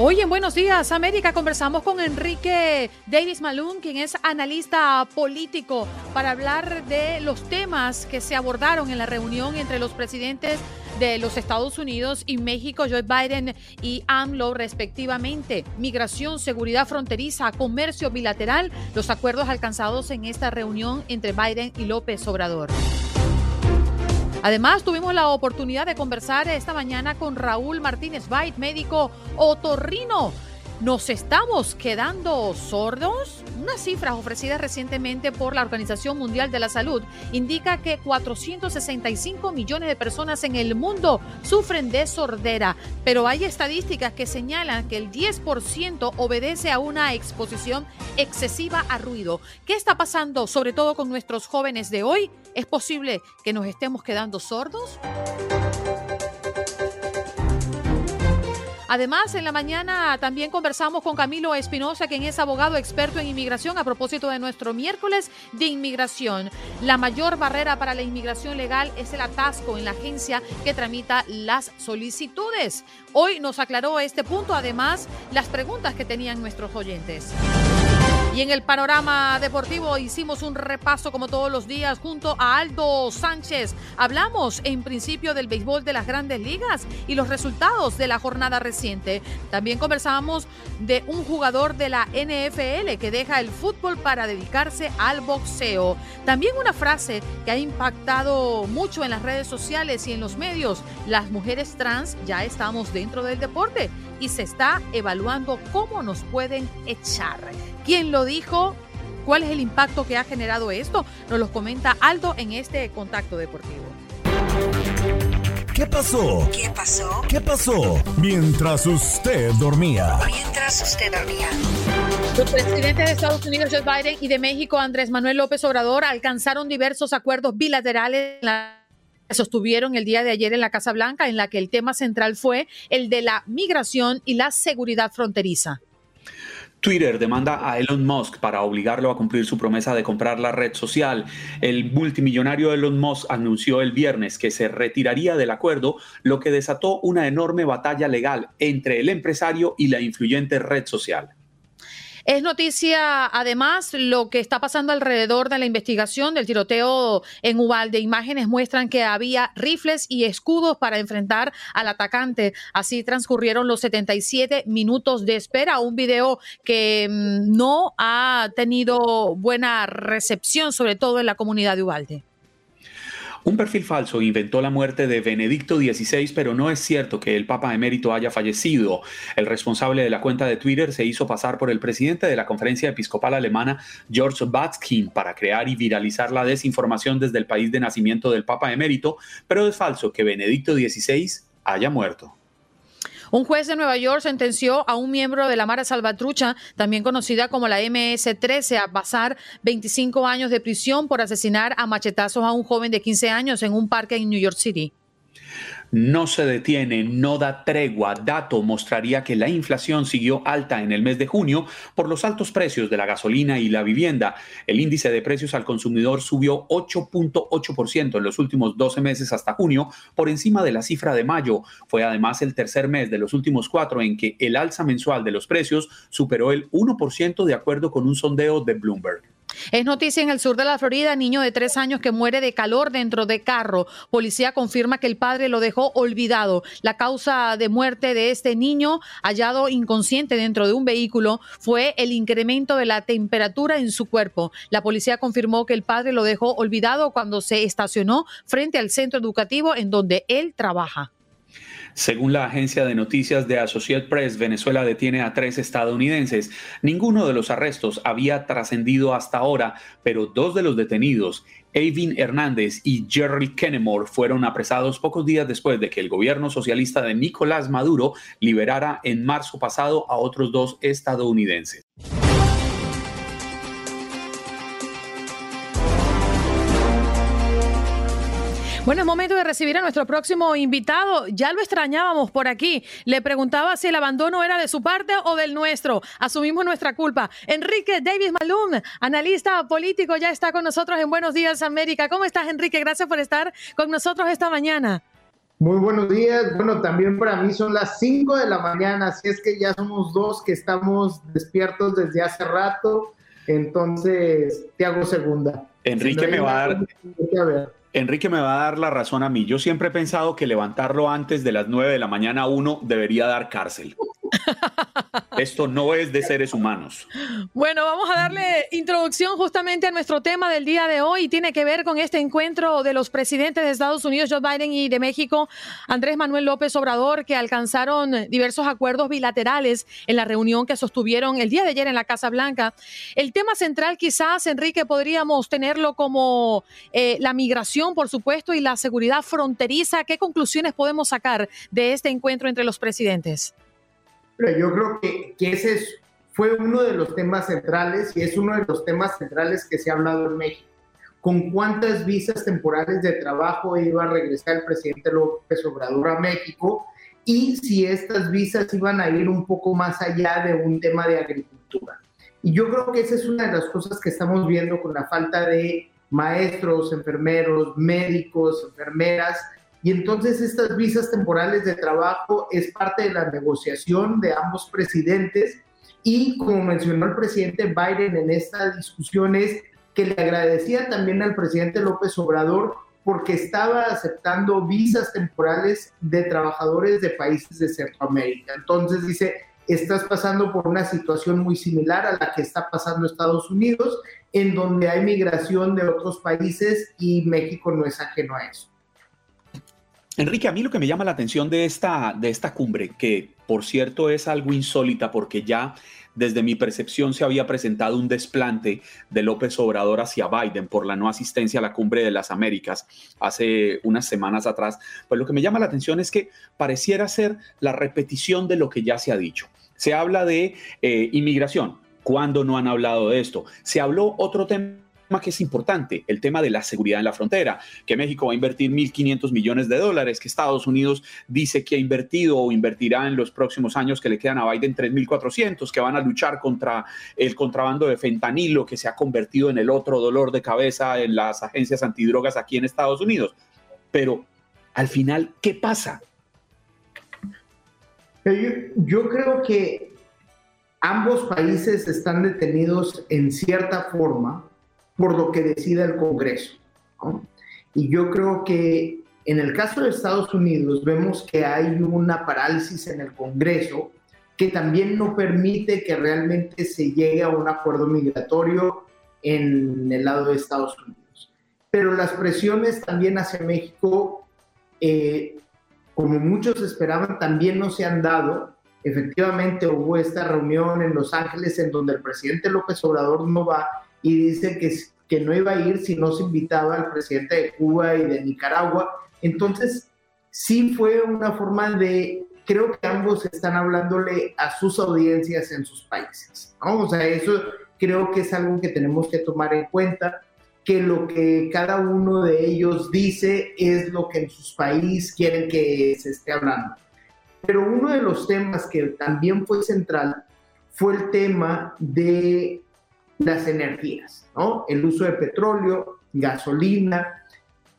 Hoy en Buenos Días América conversamos con Enrique Davis Malun, quien es analista político, para hablar de los temas que se abordaron en la reunión entre los presidentes de los Estados Unidos y México, Joe Biden y AMLO respectivamente. Migración, seguridad fronteriza, comercio bilateral, los acuerdos alcanzados en esta reunión entre Biden y López Obrador. Además, tuvimos la oportunidad de conversar esta mañana con Raúl Martínez Bait, médico otorrino ¿Nos estamos quedando sordos? Unas cifras ofrecidas recientemente por la Organización Mundial de la Salud indica que 465 millones de personas en el mundo sufren de sordera, pero hay estadísticas que señalan que el 10% obedece a una exposición excesiva a ruido. ¿Qué está pasando sobre todo con nuestros jóvenes de hoy? ¿Es posible que nos estemos quedando sordos? Además, en la mañana también conversamos con Camilo Espinosa, quien es abogado experto en inmigración, a propósito de nuestro miércoles de inmigración. La mayor barrera para la inmigración legal es el atasco en la agencia que tramita las solicitudes. Hoy nos aclaró este punto, además, las preguntas que tenían nuestros oyentes. Y en el panorama deportivo hicimos un repaso como todos los días junto a Aldo Sánchez. Hablamos en principio del béisbol de las grandes ligas y los resultados de la jornada reciente. También conversamos de un jugador de la NFL que deja el fútbol para dedicarse al boxeo. También una frase que ha impactado mucho en las redes sociales y en los medios. Las mujeres trans ya estamos dentro del deporte y se está evaluando cómo nos pueden echar. ¿Quién lo dijo? ¿Cuál es el impacto que ha generado esto? Nos lo comenta Aldo en este contacto deportivo. ¿Qué pasó? ¿Qué pasó? ¿Qué pasó? Mientras usted dormía. Mientras usted dormía. Los presidentes de Estados Unidos, Joe Biden, y de México, Andrés Manuel López Obrador, alcanzaron diversos acuerdos bilaterales que sostuvieron el día de ayer en la Casa Blanca, en la que el tema central fue el de la migración y la seguridad fronteriza. Twitter demanda a Elon Musk para obligarlo a cumplir su promesa de comprar la red social. El multimillonario Elon Musk anunció el viernes que se retiraría del acuerdo, lo que desató una enorme batalla legal entre el empresario y la influyente red social. Es noticia, además, lo que está pasando alrededor de la investigación del tiroteo en Uvalde. Imágenes muestran que había rifles y escudos para enfrentar al atacante. Así transcurrieron los 77 minutos de espera. Un video que mm, no ha tenido buena recepción, sobre todo en la comunidad de Uvalde. Un perfil falso inventó la muerte de Benedicto XVI, pero no es cierto que el Papa emérito haya fallecido. El responsable de la cuenta de Twitter se hizo pasar por el presidente de la Conferencia Episcopal Alemana, George Batskin, para crear y viralizar la desinformación desde el país de nacimiento del Papa emérito, pero es falso que Benedicto XVI haya muerto. Un juez de Nueva York sentenció a un miembro de la Mara Salvatrucha, también conocida como la MS-13, a pasar 25 años de prisión por asesinar a machetazos a un joven de 15 años en un parque en New York City no se detiene, no da tregua. Dato mostraría que la inflación siguió alta en el mes de junio por los altos precios de la gasolina y la vivienda. El índice de precios al consumidor subió 8.8% en los últimos 12 meses hasta junio, por encima de la cifra de mayo. Fue además el tercer mes de los últimos cuatro en que el alza mensual de los precios superó el 1% de acuerdo con un sondeo de Bloomberg. Es noticia en el sur de la Florida, niño de tres años que muere de calor dentro de carro. Policía confirma que el padre lo dejó olvidado. La causa de muerte de este niño, hallado inconsciente dentro de un vehículo, fue el incremento de la temperatura en su cuerpo. La policía confirmó que el padre lo dejó olvidado cuando se estacionó frente al centro educativo en donde él trabaja. Según la agencia de noticias de Associated Press, Venezuela detiene a tres estadounidenses. Ninguno de los arrestos había trascendido hasta ahora, pero dos de los detenidos, Avin Hernández y Jerry Kennemore, fueron apresados pocos días después de que el gobierno socialista de Nicolás Maduro liberara en marzo pasado a otros dos estadounidenses. Bueno, es momento de recibir a nuestro próximo invitado. Ya lo extrañábamos por aquí. Le preguntaba si el abandono era de su parte o del nuestro. Asumimos nuestra culpa. Enrique Davis Malum, analista político, ya está con nosotros en Buenos Días América. ¿Cómo estás, Enrique? Gracias por estar con nosotros esta mañana. Muy buenos días. Bueno, también para mí son las 5 de la mañana, así es que ya somos dos que estamos despiertos desde hace rato. Entonces, te hago segunda. Enrique me va a dar. Enrique me va a dar la razón a mí. Yo siempre he pensado que levantarlo antes de las 9 de la mañana uno debería dar cárcel. Esto no es de seres humanos. Bueno, vamos a darle introducción justamente a nuestro tema del día de hoy. Tiene que ver con este encuentro de los presidentes de Estados Unidos, Joe Biden, y de México, Andrés Manuel López Obrador, que alcanzaron diversos acuerdos bilaterales en la reunión que sostuvieron el día de ayer en la Casa Blanca. El tema central quizás, Enrique, podríamos tenerlo como eh, la migración, por supuesto, y la seguridad fronteriza. ¿Qué conclusiones podemos sacar de este encuentro entre los presidentes? Yo creo que, que ese fue uno de los temas centrales y es uno de los temas centrales que se ha hablado en México. ¿Con cuántas visas temporales de trabajo iba a regresar el presidente López Obrador a México? Y si estas visas iban a ir un poco más allá de un tema de agricultura. Y yo creo que esa es una de las cosas que estamos viendo con la falta de maestros, enfermeros, médicos, enfermeras, y entonces estas visas temporales de trabajo es parte de la negociación de ambos presidentes y como mencionó el presidente Biden en esta discusión es que le agradecía también al presidente López Obrador porque estaba aceptando visas temporales de trabajadores de países de Centroamérica. Entonces dice, estás pasando por una situación muy similar a la que está pasando Estados Unidos, en donde hay migración de otros países y México no es ajeno a eso. Enrique, a mí lo que me llama la atención de esta, de esta cumbre, que por cierto es algo insólita porque ya desde mi percepción se había presentado un desplante de López Obrador hacia Biden por la no asistencia a la cumbre de las Américas hace unas semanas atrás, pues lo que me llama la atención es que pareciera ser la repetición de lo que ya se ha dicho. Se habla de eh, inmigración. ¿Cuándo no han hablado de esto? Se habló otro tema que es importante, el tema de la seguridad en la frontera, que México va a invertir 1.500 millones de dólares, que Estados Unidos dice que ha invertido o invertirá en los próximos años que le quedan a Biden 3.400, que van a luchar contra el contrabando de fentanilo, que se ha convertido en el otro dolor de cabeza en las agencias antidrogas aquí en Estados Unidos. Pero al final, ¿qué pasa? Yo, yo creo que ambos países están detenidos en cierta forma por lo que decida el Congreso. Y yo creo que en el caso de Estados Unidos vemos que hay una parálisis en el Congreso que también no permite que realmente se llegue a un acuerdo migratorio en el lado de Estados Unidos. Pero las presiones también hacia México, eh, como muchos esperaban, también no se han dado. Efectivamente hubo esta reunión en Los Ángeles en donde el presidente López Obrador no va y dice que, que no iba a ir si no se invitaba al presidente de Cuba y de Nicaragua. Entonces, sí fue una forma de, creo que ambos están hablándole a sus audiencias en sus países, ¿no? O sea, eso creo que es algo que tenemos que tomar en cuenta, que lo que cada uno de ellos dice es lo que en sus países quieren que se esté hablando. Pero uno de los temas que también fue central fue el tema de las energías, ¿no? El uso de petróleo, gasolina,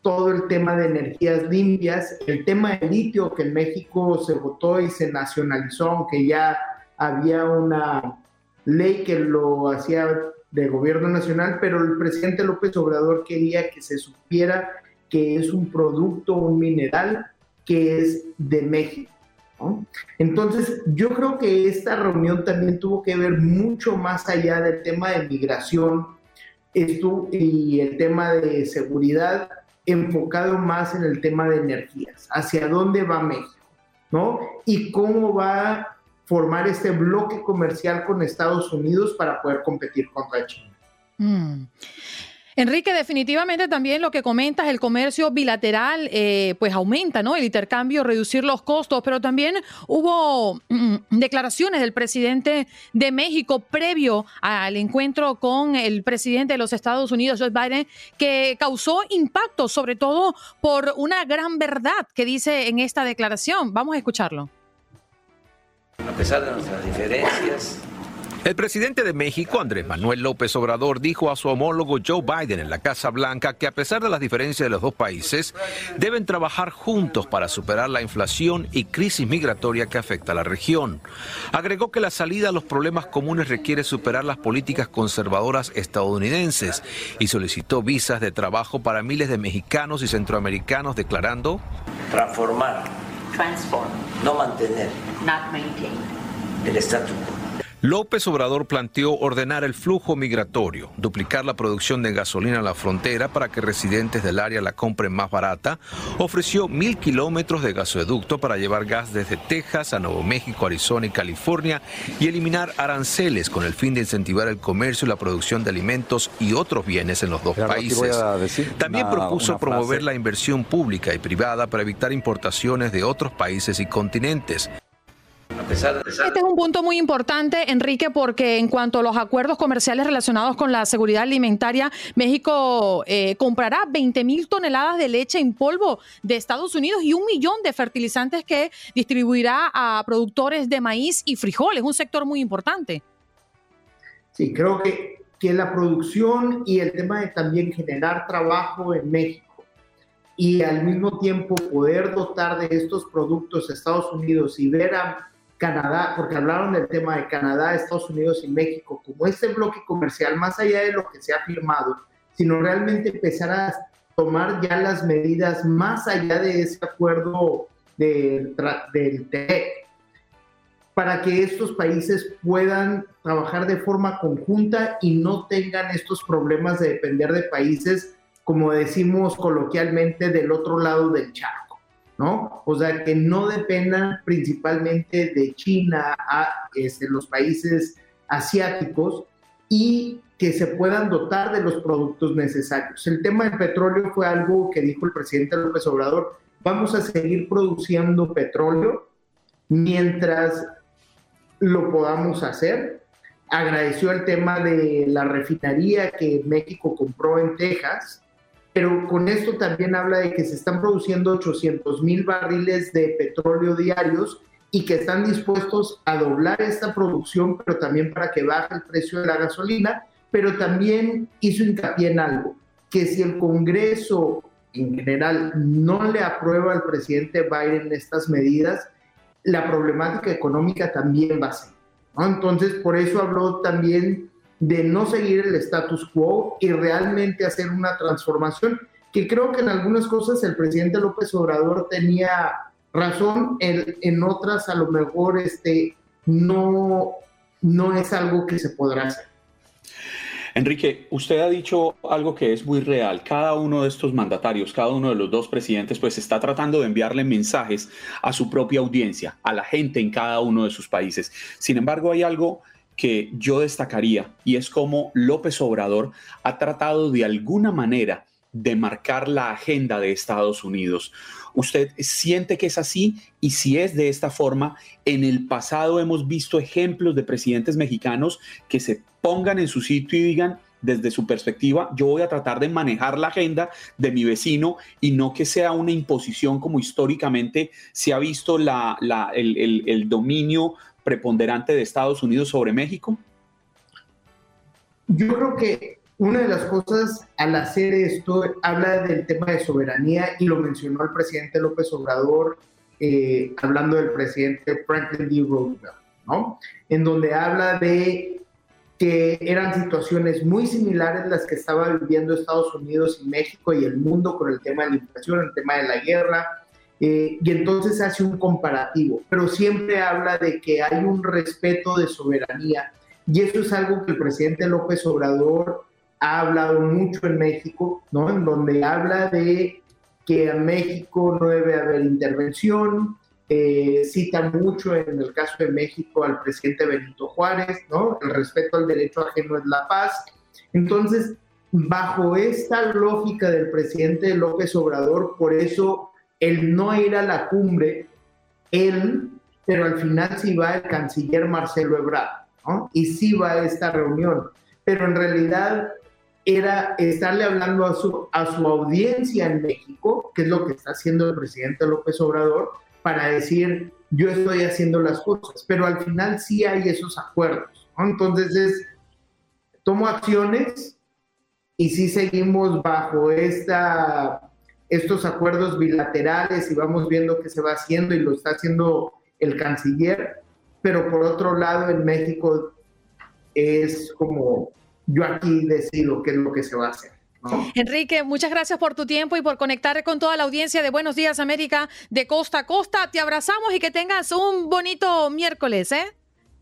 todo el tema de energías limpias, el tema del litio que en México se votó y se nacionalizó, aunque ya había una ley que lo hacía del gobierno nacional, pero el presidente López Obrador quería que se supiera que es un producto, un mineral que es de México. Entonces, yo creo que esta reunión también tuvo que ver mucho más allá del tema de migración y el tema de seguridad, enfocado más en el tema de energías, hacia dónde va México, ¿no? Y cómo va a formar este bloque comercial con Estados Unidos para poder competir contra China. Mm. Enrique, definitivamente también lo que comentas, el comercio bilateral, eh, pues aumenta, ¿no? El intercambio, reducir los costos, pero también hubo mm, declaraciones del presidente de México previo al encuentro con el presidente de los Estados Unidos, Joe Biden, que causó impacto, sobre todo por una gran verdad que dice en esta declaración. Vamos a escucharlo. A pesar de nuestras diferencias, el presidente de México, Andrés Manuel López Obrador, dijo a su homólogo Joe Biden en la Casa Blanca que a pesar de las diferencias de los dos países, deben trabajar juntos para superar la inflación y crisis migratoria que afecta a la región. Agregó que la salida a los problemas comunes requiere superar las políticas conservadoras estadounidenses y solicitó visas de trabajo para miles de mexicanos y centroamericanos, declarando transformar, no mantener el estatus quo López Obrador planteó ordenar el flujo migratorio, duplicar la producción de gasolina en la frontera para que residentes del área la compren más barata, ofreció mil kilómetros de gasoducto para llevar gas desde Texas a Nuevo México, Arizona y California y eliminar aranceles con el fin de incentivar el comercio y la producción de alimentos y otros bienes en los dos países. También propuso promover la inversión pública y privada para evitar importaciones de otros países y continentes. Este es un punto muy importante, Enrique, porque en cuanto a los acuerdos comerciales relacionados con la seguridad alimentaria, México eh, comprará 20 mil toneladas de leche en polvo de Estados Unidos y un millón de fertilizantes que distribuirá a productores de maíz y frijoles, un sector muy importante. Sí, creo que, que la producción y el tema de también generar trabajo en México y al mismo tiempo poder dotar de estos productos a Estados Unidos y ver a Canadá, porque hablaron del tema de Canadá, Estados Unidos y México, como este bloque comercial, más allá de lo que se ha firmado, sino realmente empezar a tomar ya las medidas más allá de ese acuerdo del, del TEC, para que estos países puedan trabajar de forma conjunta y no tengan estos problemas de depender de países, como decimos coloquialmente, del otro lado del charco. ¿No? O sea, que no dependan principalmente de China a este, los países asiáticos y que se puedan dotar de los productos necesarios. El tema del petróleo fue algo que dijo el presidente López Obrador, vamos a seguir produciendo petróleo mientras lo podamos hacer. Agradeció el tema de la refinería que México compró en Texas, pero con esto también habla de que se están produciendo 800 mil barriles de petróleo diarios y que están dispuestos a doblar esta producción, pero también para que baje el precio de la gasolina, pero también hizo hincapié en algo, que si el Congreso en general no le aprueba al presidente Biden estas medidas, la problemática económica también va a ser. Entonces, por eso habló también de no seguir el status quo y realmente hacer una transformación, que creo que en algunas cosas el presidente López Obrador tenía razón, en, en otras a lo mejor este, no, no es algo que se podrá hacer. Enrique, usted ha dicho algo que es muy real. Cada uno de estos mandatarios, cada uno de los dos presidentes, pues está tratando de enviarle mensajes a su propia audiencia, a la gente en cada uno de sus países. Sin embargo, hay algo que yo destacaría y es como López Obrador ha tratado de alguna manera de marcar la agenda de Estados Unidos. ¿Usted siente que es así? Y si es de esta forma, en el pasado hemos visto ejemplos de presidentes mexicanos que se pongan en su sitio y digan, desde su perspectiva, yo voy a tratar de manejar la agenda de mi vecino y no que sea una imposición como históricamente se ha visto la, el dominio preponderante de Estados Unidos sobre México? Yo creo que una de las cosas al hacer esto habla del tema de soberanía y lo mencionó el presidente López Obrador eh, hablando del presidente Franklin D. Roosevelt, ¿no? En donde habla de que eran situaciones muy similares las que estaba viviendo Estados Unidos y México y el mundo con el tema de la inflación, el tema de la guerra, eh, y entonces hace un comparativo, pero siempre habla de que hay un respeto de soberanía, y eso es algo que el presidente López Obrador ha hablado mucho en México, ¿no? En donde habla de que en México no debe haber intervención, eh, cita mucho en el caso de México al presidente Benito Juárez, ¿no? El respeto al derecho ajeno es la paz. Entonces, bajo esta lógica del presidente López Obrador, por eso el no ir a la cumbre, él, pero al final sí va el canciller Marcelo Ebrard, ¿no? Y sí va a esta reunión, pero en realidad era estarle hablando a su, a su audiencia en México, que es lo que está haciendo el presidente López Obrador, para decir, yo estoy haciendo las cosas, pero al final sí hay esos acuerdos. Entonces es, tomo acciones y sí seguimos bajo esta, estos acuerdos bilaterales y vamos viendo qué se va haciendo y lo está haciendo el canciller, pero por otro lado en México es como yo aquí decido qué es lo que se va a hacer. Enrique, muchas gracias por tu tiempo y por conectar con toda la audiencia de Buenos Días América de costa a costa. Te abrazamos y que tengas un bonito miércoles, ¿eh?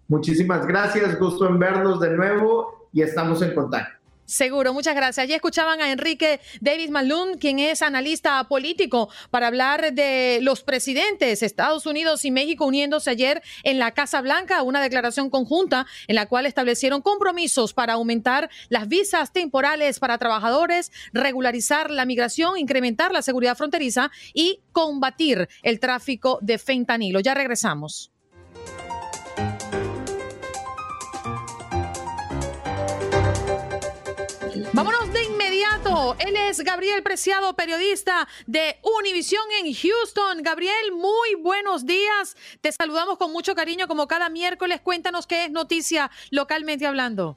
Muchísimas gracias, gusto en verlos de nuevo y estamos en contacto. Seguro, muchas gracias. Ya escuchaban a Enrique David Malun, quien es analista político, para hablar de los presidentes Estados Unidos y México uniéndose ayer en la Casa Blanca, una declaración conjunta en la cual establecieron compromisos para aumentar las visas temporales para trabajadores, regularizar la migración, incrementar la seguridad fronteriza y combatir el tráfico de fentanilo. Ya regresamos. Él es Gabriel Preciado, periodista de Univisión en Houston. Gabriel, muy buenos días. Te saludamos con mucho cariño como cada miércoles. Cuéntanos qué es noticia localmente hablando.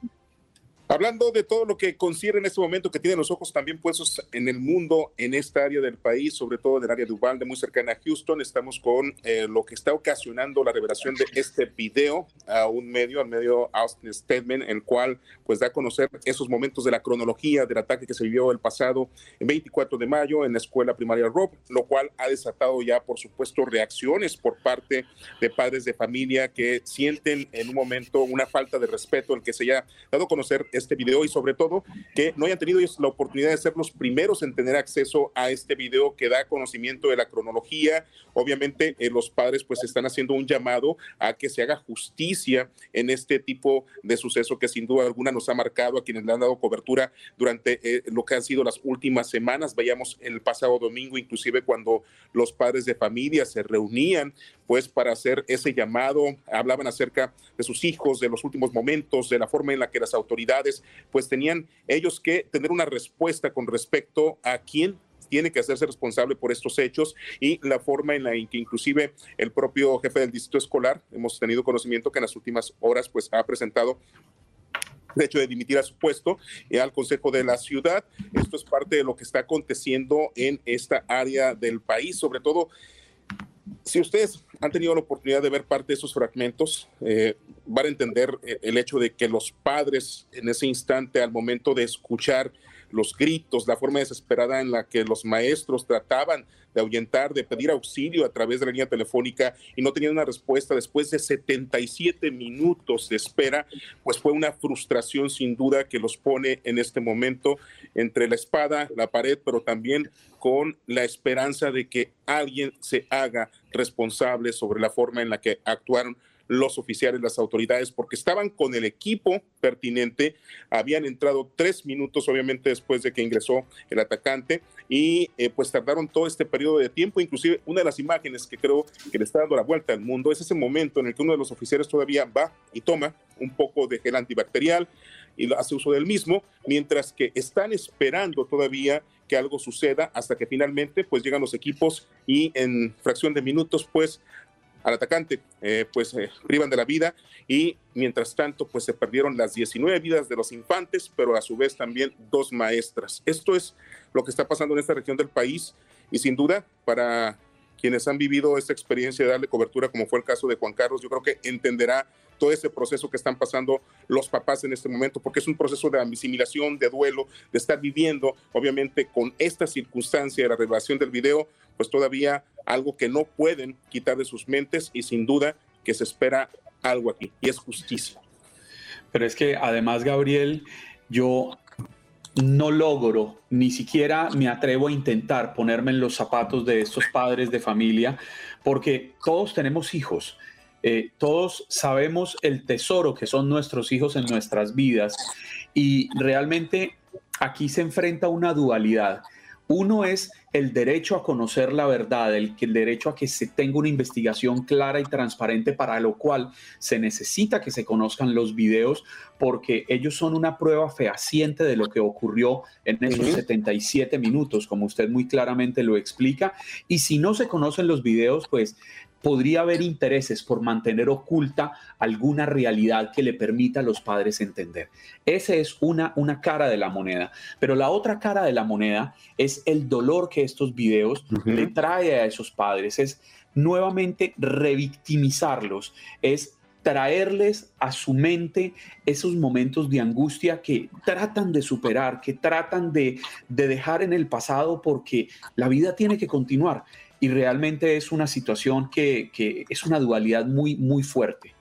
Hablando de todo lo que concierne en este momento, que tiene los ojos también puestos en el mundo, en esta área del país, sobre todo en el área de Uvalde, muy cercana a Houston, estamos con eh, lo que está ocasionando la revelación de este video a un medio, al medio Austin Statement, el cual pues da a conocer esos momentos de la cronología del ataque que se vivió el pasado 24 de mayo en la escuela primaria Rob, lo cual ha desatado ya, por supuesto, reacciones por parte de padres de familia que sienten en un momento una falta de respeto, el que se haya dado a conocer este video y sobre todo que no hayan tenido la oportunidad de ser los primeros en tener acceso a este video que da conocimiento de la cronología. Obviamente eh, los padres pues están haciendo un llamado a que se haga justicia en este tipo de suceso que sin duda alguna nos ha marcado a quienes le han dado cobertura durante eh, lo que han sido las últimas semanas. Veíamos el pasado domingo inclusive cuando los padres de familia se reunían pues para hacer ese llamado, hablaban acerca de sus hijos, de los últimos momentos, de la forma en la que las autoridades pues tenían ellos que tener una respuesta con respecto a quién tiene que hacerse responsable por estos hechos y la forma en la que inclusive el propio jefe del distrito escolar, hemos tenido conocimiento que en las últimas horas pues ha presentado de hecho de dimitir a su puesto eh, al Consejo de la Ciudad. Esto es parte de lo que está aconteciendo en esta área del país, sobre todo si ustedes han tenido la oportunidad de ver parte de esos fragmentos, eh, van a entender eh, el hecho de que los padres en ese instante, al momento de escuchar los gritos, la forma desesperada en la que los maestros trataban de ahuyentar, de pedir auxilio a través de la línea telefónica y no tenían una respuesta después de 77 minutos de espera, pues fue una frustración sin duda que los pone en este momento entre la espada, la pared, pero también con la esperanza de que alguien se haga responsable sobre la forma en la que actuaron los oficiales, las autoridades, porque estaban con el equipo pertinente, habían entrado tres minutos, obviamente, después de que ingresó el atacante, y eh, pues tardaron todo este periodo de tiempo, inclusive una de las imágenes que creo que le está dando la vuelta al mundo es ese momento en el que uno de los oficiales todavía va y toma un poco de gel antibacterial y hace uso del mismo, mientras que están esperando todavía que algo suceda hasta que finalmente pues llegan los equipos y en fracción de minutos pues al atacante, eh, pues eh, privan de la vida y mientras tanto, pues se perdieron las 19 vidas de los infantes, pero a su vez también dos maestras. Esto es lo que está pasando en esta región del país y sin duda para quienes han vivido esta experiencia de darle cobertura, como fue el caso de Juan Carlos, yo creo que entenderá todo ese proceso que están pasando los papás en este momento, porque es un proceso de asimilación, de duelo, de estar viviendo, obviamente, con esta circunstancia de la revelación del video, pues todavía algo que no pueden quitar de sus mentes y sin duda que se espera algo aquí, y es justicia. Pero es que además, Gabriel, yo no logro, ni siquiera me atrevo a intentar ponerme en los zapatos de estos padres de familia, porque todos tenemos hijos. Eh, todos sabemos el tesoro que son nuestros hijos en nuestras vidas y realmente aquí se enfrenta una dualidad. Uno es el derecho a conocer la verdad, el, el, derecho a que se tenga una investigación clara y transparente, para lo cual se necesita que se conozcan los videos, porque ellos son una prueba fehaciente de lo que ocurrió en esos 77 minutos, como usted muy claramente lo explica. Y si no se conocen los videos, pues podría haber intereses por mantener oculta alguna realidad que le permita a los padres entender. Esa es una, una cara de la moneda. Pero la otra cara de la moneda es el dolor que estos videos le trae a esos padres, es nuevamente revictimizarlos, es traerles a su mente esos momentos de angustia que tratan de superar, que tratan de, de dejar en el pasado porque la vida tiene que continuar y realmente es una situación que, que, es una dualidad muy, muy fuerte.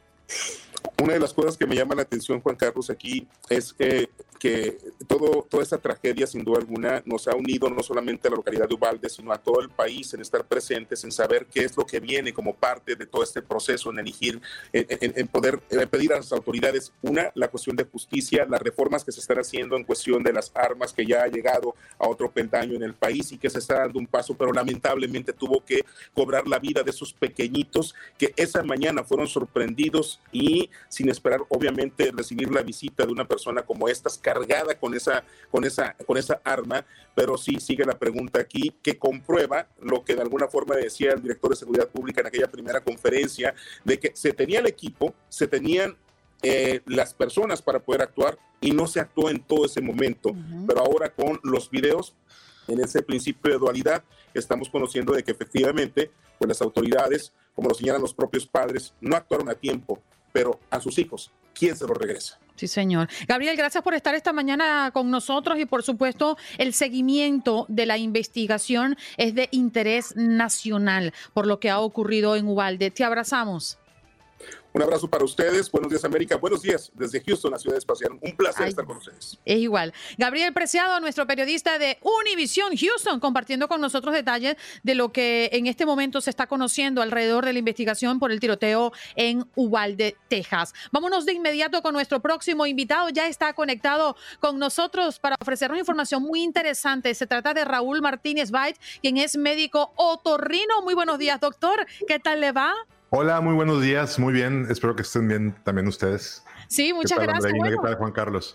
Una de las cosas que me llama la atención, Juan Carlos, aquí es que que todo, toda esta tragedia, sin duda alguna, nos ha unido no solamente a la localidad de Ubalde, sino a todo el país en estar presentes, en saber qué es lo que viene como parte de todo este proceso, en elegir, en, poder pedir a las autoridades, una, la cuestión de justicia, las reformas que se están haciendo en cuestión de las armas, que ya ha llegado a otro peldaño en el país y que se está dando un paso, pero lamentablemente tuvo que cobrar la vida de esos pequeñitos que esa mañana fueron sorprendidos y sin esperar, obviamente, recibir la visita de una persona como estas cargada con esa, con esa, con esa arma, pero sí sigue la pregunta aquí que comprueba lo que de alguna forma decía el director de Seguridad Pública en aquella primera conferencia, de que se tenía el equipo, se tenían eh, las personas para poder actuar y no se actuó en todo ese momento, pero ahora con los videos, en ese principio de dualidad, estamos conociendo de que efectivamente, pues las autoridades, como lo señalan los propios padres, no actuaron a tiempo, pero a sus hijos, ¿quién se los regresa? Sí, señor. Gabriel, gracias por estar esta mañana con nosotros y por supuesto el seguimiento de la investigación es de interés nacional por lo que ha ocurrido en Ubalde. Te abrazamos. Un abrazo para ustedes. Buenos días, América. Buenos días desde Houston, la ciudad espacial. Un placer estar con ustedes. Es igual. Gabriel Preciado, nuestro periodista de Univision Houston, compartiendo con nosotros detalles de lo que en este momento se está conociendo alrededor de la investigación por el tiroteo en Uvalde, Texas. Vámonos de inmediato con nuestro próximo invitado. Ya está conectado con nosotros para ofrecernos información muy interesante. Se trata de Raúl Martínez Bait, quien es médico otorrino. Muy buenos días, doctor. ¿Qué tal le va? Hola, muy buenos días, muy bien, espero que estén bien también ustedes. Sí, muchas gracias. ¿Qué tal, Juan Carlos?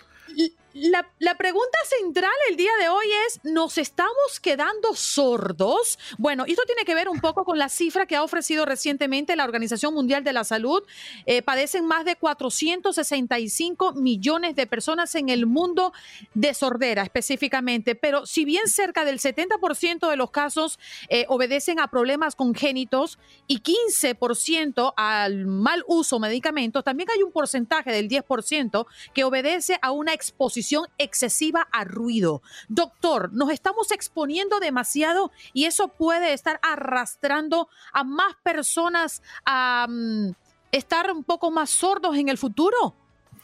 La, pregunta central el día de hoy es, ¿nos estamos quedando sordos? Bueno, esto tiene que ver un poco con la cifra que ha ofrecido recientemente la Organización Mundial de la Salud. Eh, padecen más de 465 millones de personas en el mundo de sordera específicamente, pero si bien cerca del 70% de los casos eh, obedecen a problemas congénitos y 15% al mal uso de medicamentos, también hay un porcentaje del 10% que obedece a una exposición excesiva a ruido. Doctor, nos estamos exponiendo demasiado y eso puede estar arrastrando a más personas a mm, estar un poco más sordos en el futuro.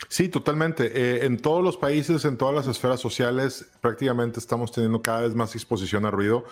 Sí, totalmente. Eh, en todos los países, en todas las esferas sociales, prácticamente estamos teniendo cada vez más exposición a ruido.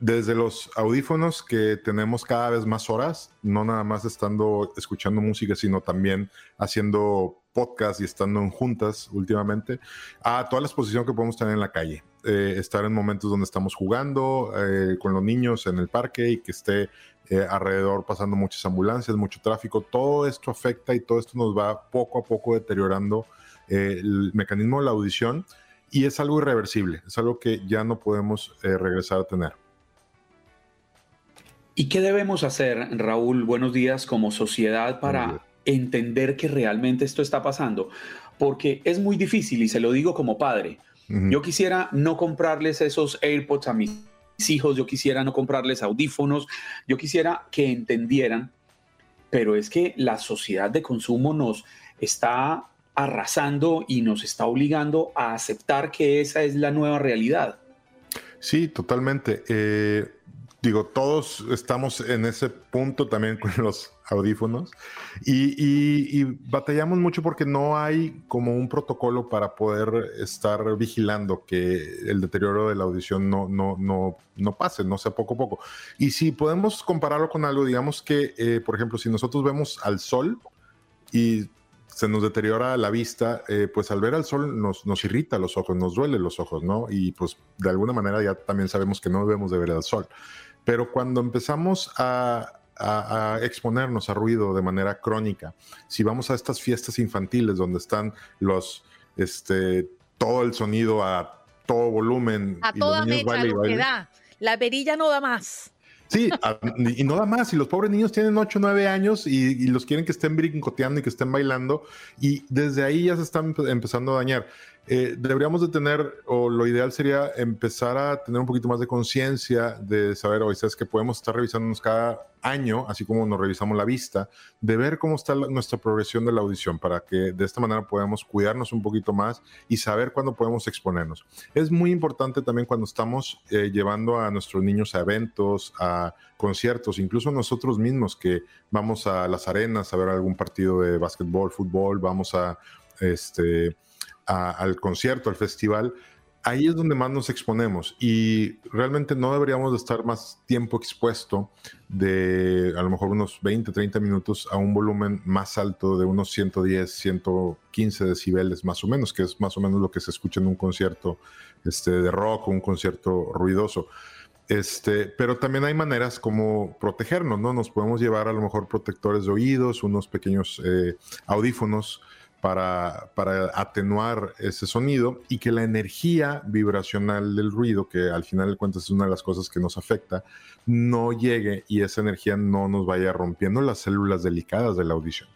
Desde los audífonos que tenemos cada vez más horas, no nada más estando escuchando música, sino también haciendo podcast y estando en juntas últimamente, a toda la exposición que podemos tener en la calle. Eh, estar en momentos donde estamos jugando eh, con los niños en el parque y que esté eh, alrededor pasando muchas ambulancias, mucho tráfico. Todo esto afecta y todo esto nos va poco a poco deteriorando el mecanismo de la audición y es algo irreversible, es algo que ya no podemos regresar a tener. ¿Y qué debemos hacer, Raúl? Buenos días como sociedad para entender que realmente esto está pasando, porque es muy difícil y se lo digo como padre. Yo quisiera no comprarles esos AirPods a mis hijos, yo quisiera no comprarles audífonos, yo quisiera que entendieran pero es que la sociedad de consumo nos está arrasando y nos está obligando a aceptar que esa es la nueva realidad. Sí, totalmente. Eh, digo, todos estamos en ese punto también con los audífonos y, batallamos mucho porque no hay como un protocolo para poder estar vigilando que el deterioro de la audición no, no, no, no pase, no sea poco a poco. Y si podemos compararlo con algo, digamos que, eh, por ejemplo, si nosotros vemos al sol y se nos deteriora la vista, eh, pues al ver al sol nos, nos irrita los ojos, nos duele los ojos, ¿no? Y pues de alguna manera ya también sabemos que no debemos de ver al sol. Pero cuando empezamos a, exponernos a ruido de manera crónica, si vamos a estas fiestas infantiles donde están los, este, todo el sonido a todo volumen. A toda mecha, lo que da. La perilla no da más. Sí, y no da más. Y los pobres niños tienen 8 o 9 años y, los quieren que estén brincoteando y que estén bailando. Y desde ahí ya se están empezando a dañar. Eh, deberíamos de tener, o lo ideal sería empezar a tener un poquito más de conciencia de saber, hoy sabes que podemos estar revisándonos cada año, así como nos revisamos la vista, de ver cómo está nuestra progresión de la audición para que de esta manera podamos cuidarnos un poquito más y saber cuándo podemos exponernos. Es muy importante también cuando estamos eh, llevando a nuestros niños a eventos, a conciertos, incluso nosotros mismos que vamos a las arenas a ver algún partido de básquetbol, fútbol, vamos a este al concierto, al festival, ahí es donde más nos exponemos y realmente no deberíamos de estar más tiempo expuesto de a lo mejor unos 20, 30 minutos a un volumen más alto de unos 110, 115 decibeles más o menos, que es más o menos lo que se escucha en un concierto este, de rock o un concierto ruidoso. Este, pero también hay maneras como protegernos, ¿no? Nos podemos llevar a lo mejor protectores de oídos, unos pequeños eh, audífonos para, para, atenuar ese sonido y que la energía vibracional del ruido, que al final de cuentas es una de las cosas que nos afecta, no llegue y esa energía no nos vaya rompiendo las células delicadas de la audición.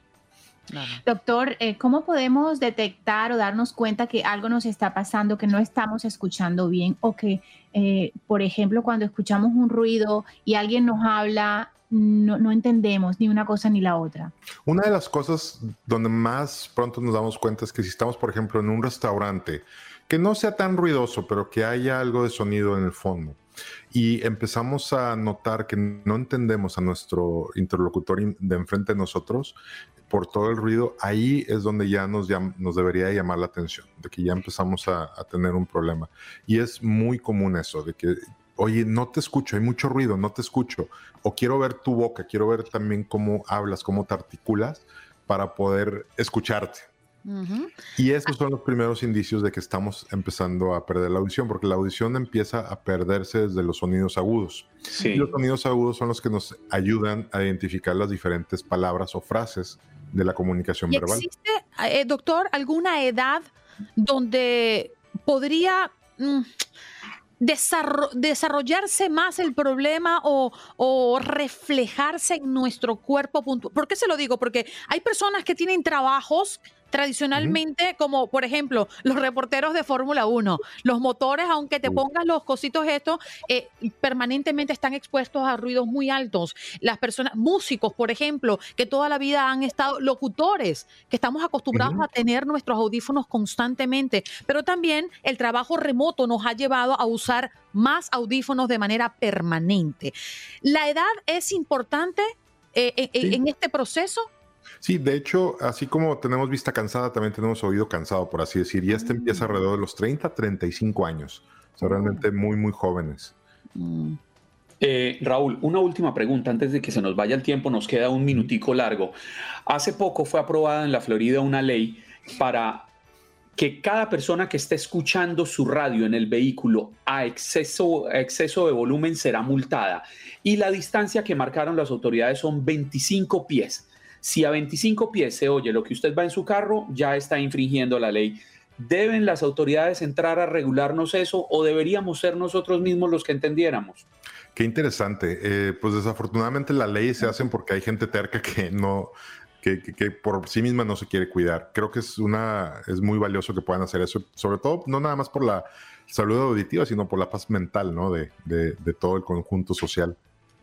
Doctor, eh, ¿cómo podemos detectar o darnos cuenta que algo nos está pasando, que no estamos escuchando bien o que, eh, por ejemplo, cuando escuchamos un ruido y alguien nos habla no, entendemos ni una cosa ni la otra. Una de las cosas donde más pronto nos damos cuenta es que si estamos, por ejemplo, en un restaurante, que no sea tan ruidoso, pero que haya algo de sonido en el fondo, y empezamos a notar que no entendemos a nuestro interlocutor de enfrente de nosotros por todo el ruido, ahí es donde ya nos, nos debería llamar la atención, de que ya empezamos a tener un problema. Y es muy común eso, de que oye, no te escucho, hay mucho ruido, no te escucho, o quiero ver tu boca, quiero ver también cómo hablas, cómo te articulas para poder escucharte. Y esos son los primeros indicios de que estamos empezando a perder la audición, porque la audición empieza a perderse desde los sonidos agudos. Y los sonidos agudos son los que nos ayudan a identificar las diferentes palabras o frases de la comunicación verbal. ¿Existe, eh, doctor, alguna edad donde podría... Mm, desarrollarse más el problema o, o, reflejarse en nuestro cuerpo. ¿Por qué se lo digo? Porque hay personas que tienen trabajos tradicionalmente, como por ejemplo los reporteros de Fórmula 1, los motores, aunque te pongas los cositos estos, eh, permanentemente están expuestos a ruidos muy altos. Las personas, músicos, por ejemplo, que toda la vida han estado, locutores, que estamos acostumbrados a tener nuestros audífonos constantemente, pero también el trabajo remoto nos ha llevado a usar más audífonos de manera permanente. ¿La edad es importante eh, en este proceso? Sí, de hecho, así como tenemos vista cansada, también tenemos oído cansado, por así decir. Y este empieza mm. alrededor de los 30, 35 años. Son realmente muy, muy jóvenes. Mm. Eh, Raúl, una última pregunta antes de que se nos vaya el tiempo, nos queda un minutico largo. Hace poco fue aprobada en la Florida una ley para que cada persona que esté escuchando su radio en el vehículo a exceso, a exceso de volumen será multada. Y la distancia que marcaron las autoridades son 25 pies. Si a 25 pies se oye lo que usted va en su carro, ya está infringiendo la ley. ¿Deben las autoridades entrar a regularnos eso o deberíamos ser nosotros mismos los que entendiéramos? Qué interesante. Eh, pues desafortunadamente la ley se hacen porque hay gente terca que no, que, por sí misma no se quiere cuidar. Creo que es una, es muy valioso que puedan hacer eso, sobre todo no nada más por la salud auditiva, sino por la paz mental, ¿no? De, de todo el conjunto social.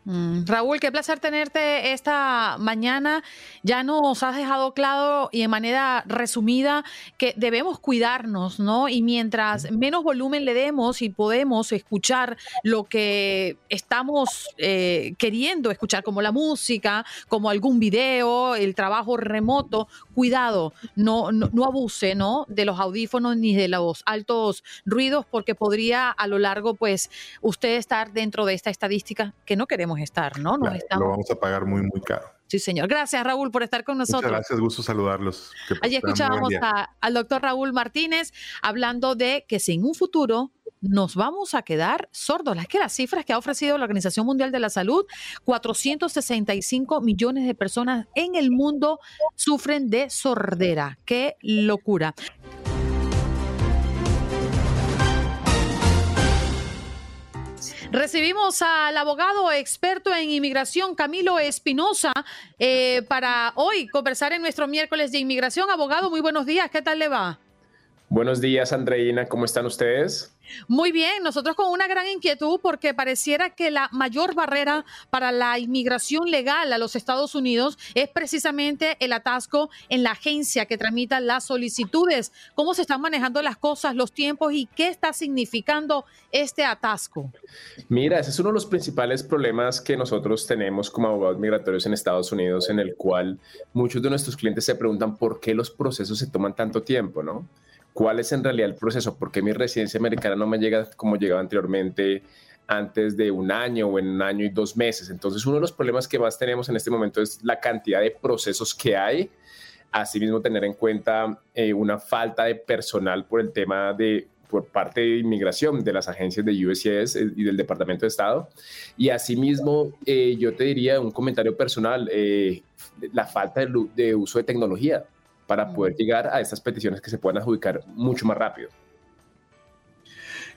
Mm, Raúl, qué placer tenerte esta mañana. Ya nos has dejado claro y de manera resumida que debemos cuidarnos, ¿no? Y mientras menos volumen le demos y podemos escuchar lo que estamos eh, queriendo escuchar, como la música, como algún video, el trabajo remoto, cuidado, no, no, no abuse, ¿no? De los audífonos ni de los altos ruidos, porque podría a lo largo, pues, usted estar dentro de esta estadística que no queremos estar, ¿no? Lo vamos a pagar muy, muy caro. Sí, señor. Gracias, Raúl, por estar con nosotros. Muchas gracias, gusto saludarlos. Allí escuchábamos al doctor Raúl Martínez hablando de que si en un futuro nos vamos a quedar sordos. Es que las cifras que ha ofrecido la Organización Mundial de la Salud, 465 millones de personas en el mundo sufren de sordera. ¡Qué locura! Recibimos al abogado experto en inmigración, Camilo Espinosa, eh, para hoy conversar en nuestro miércoles de inmigración. Abogado, muy buenos días, ¿qué tal le va? Buenos días, Andreina, ¿cómo están ustedes? Muy bien, nosotros con una gran inquietud porque pareciera que la mayor barrera para la inmigración legal a los Estados Unidos es precisamente el atasco en la agencia que tramita las solicitudes. ¿Cómo se están manejando las cosas, los tiempos y qué está significando este atasco? Mira, ese es uno de los principales problemas que nosotros tenemos como abogados migratorios en Estados Unidos, en el cual muchos de nuestros clientes se preguntan por qué los procesos se toman tanto tiempo, ¿no? Cuál es en realidad el proceso, por qué mi residencia americana no me llega como llegaba anteriormente antes de un año o en un año y dos meses. Entonces, uno de los problemas que más tenemos en este momento es la cantidad de procesos que hay. Asimismo, tener en cuenta eh, una falta de personal por el tema de por parte de inmigración de las agencias de USCIS eh, y del Departamento de Estado. Y asimismo, eh, yo te diría un comentario personal, la falta de, de uso de tecnología para poder llegar a estas peticiones que se puedan adjudicar mucho más rápido.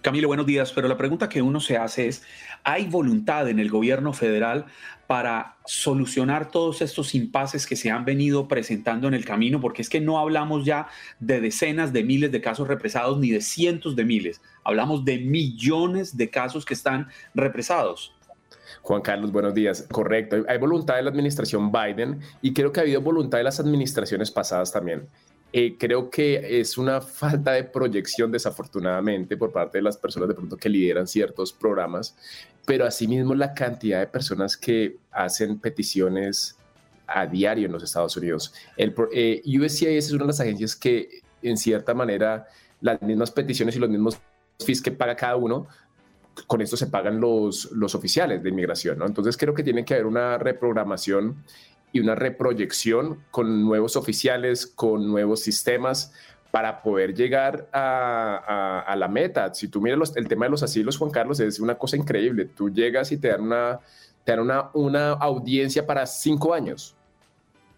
Camilo, buenos días, pero la pregunta que uno se hace es, ¿hay voluntad en el gobierno federal para solucionar todos estos impases que se han venido presentando en el camino? Porque es que no hablamos ya de decenas de miles de casos represados ni de cientos de miles, hablamos de millones de casos que están represados. Juan Carlos, buenos días. Correcto, hay voluntad de la administración Biden y creo que ha habido voluntad de las administraciones pasadas también. Eh, creo que es una falta de proyección, desafortunadamente, por parte de las personas de pronto que lideran ciertos programas, pero asimismo la cantidad de personas que hacen peticiones a diario en los Estados Unidos. El eh, USCIS es una de las agencias que, en cierta manera, las mismas peticiones y los mismos fees que paga cada uno con esto se pagan los, los oficiales de inmigración, ¿no? Entonces creo que tiene que haber una reprogramación y una reproyección con nuevos oficiales, con nuevos sistemas para poder llegar a, a, la meta. Si tú miras el tema de los asilos, Juan Carlos, es una cosa increíble. Tú llegas y te dan una, te dan una, una audiencia para cinco años.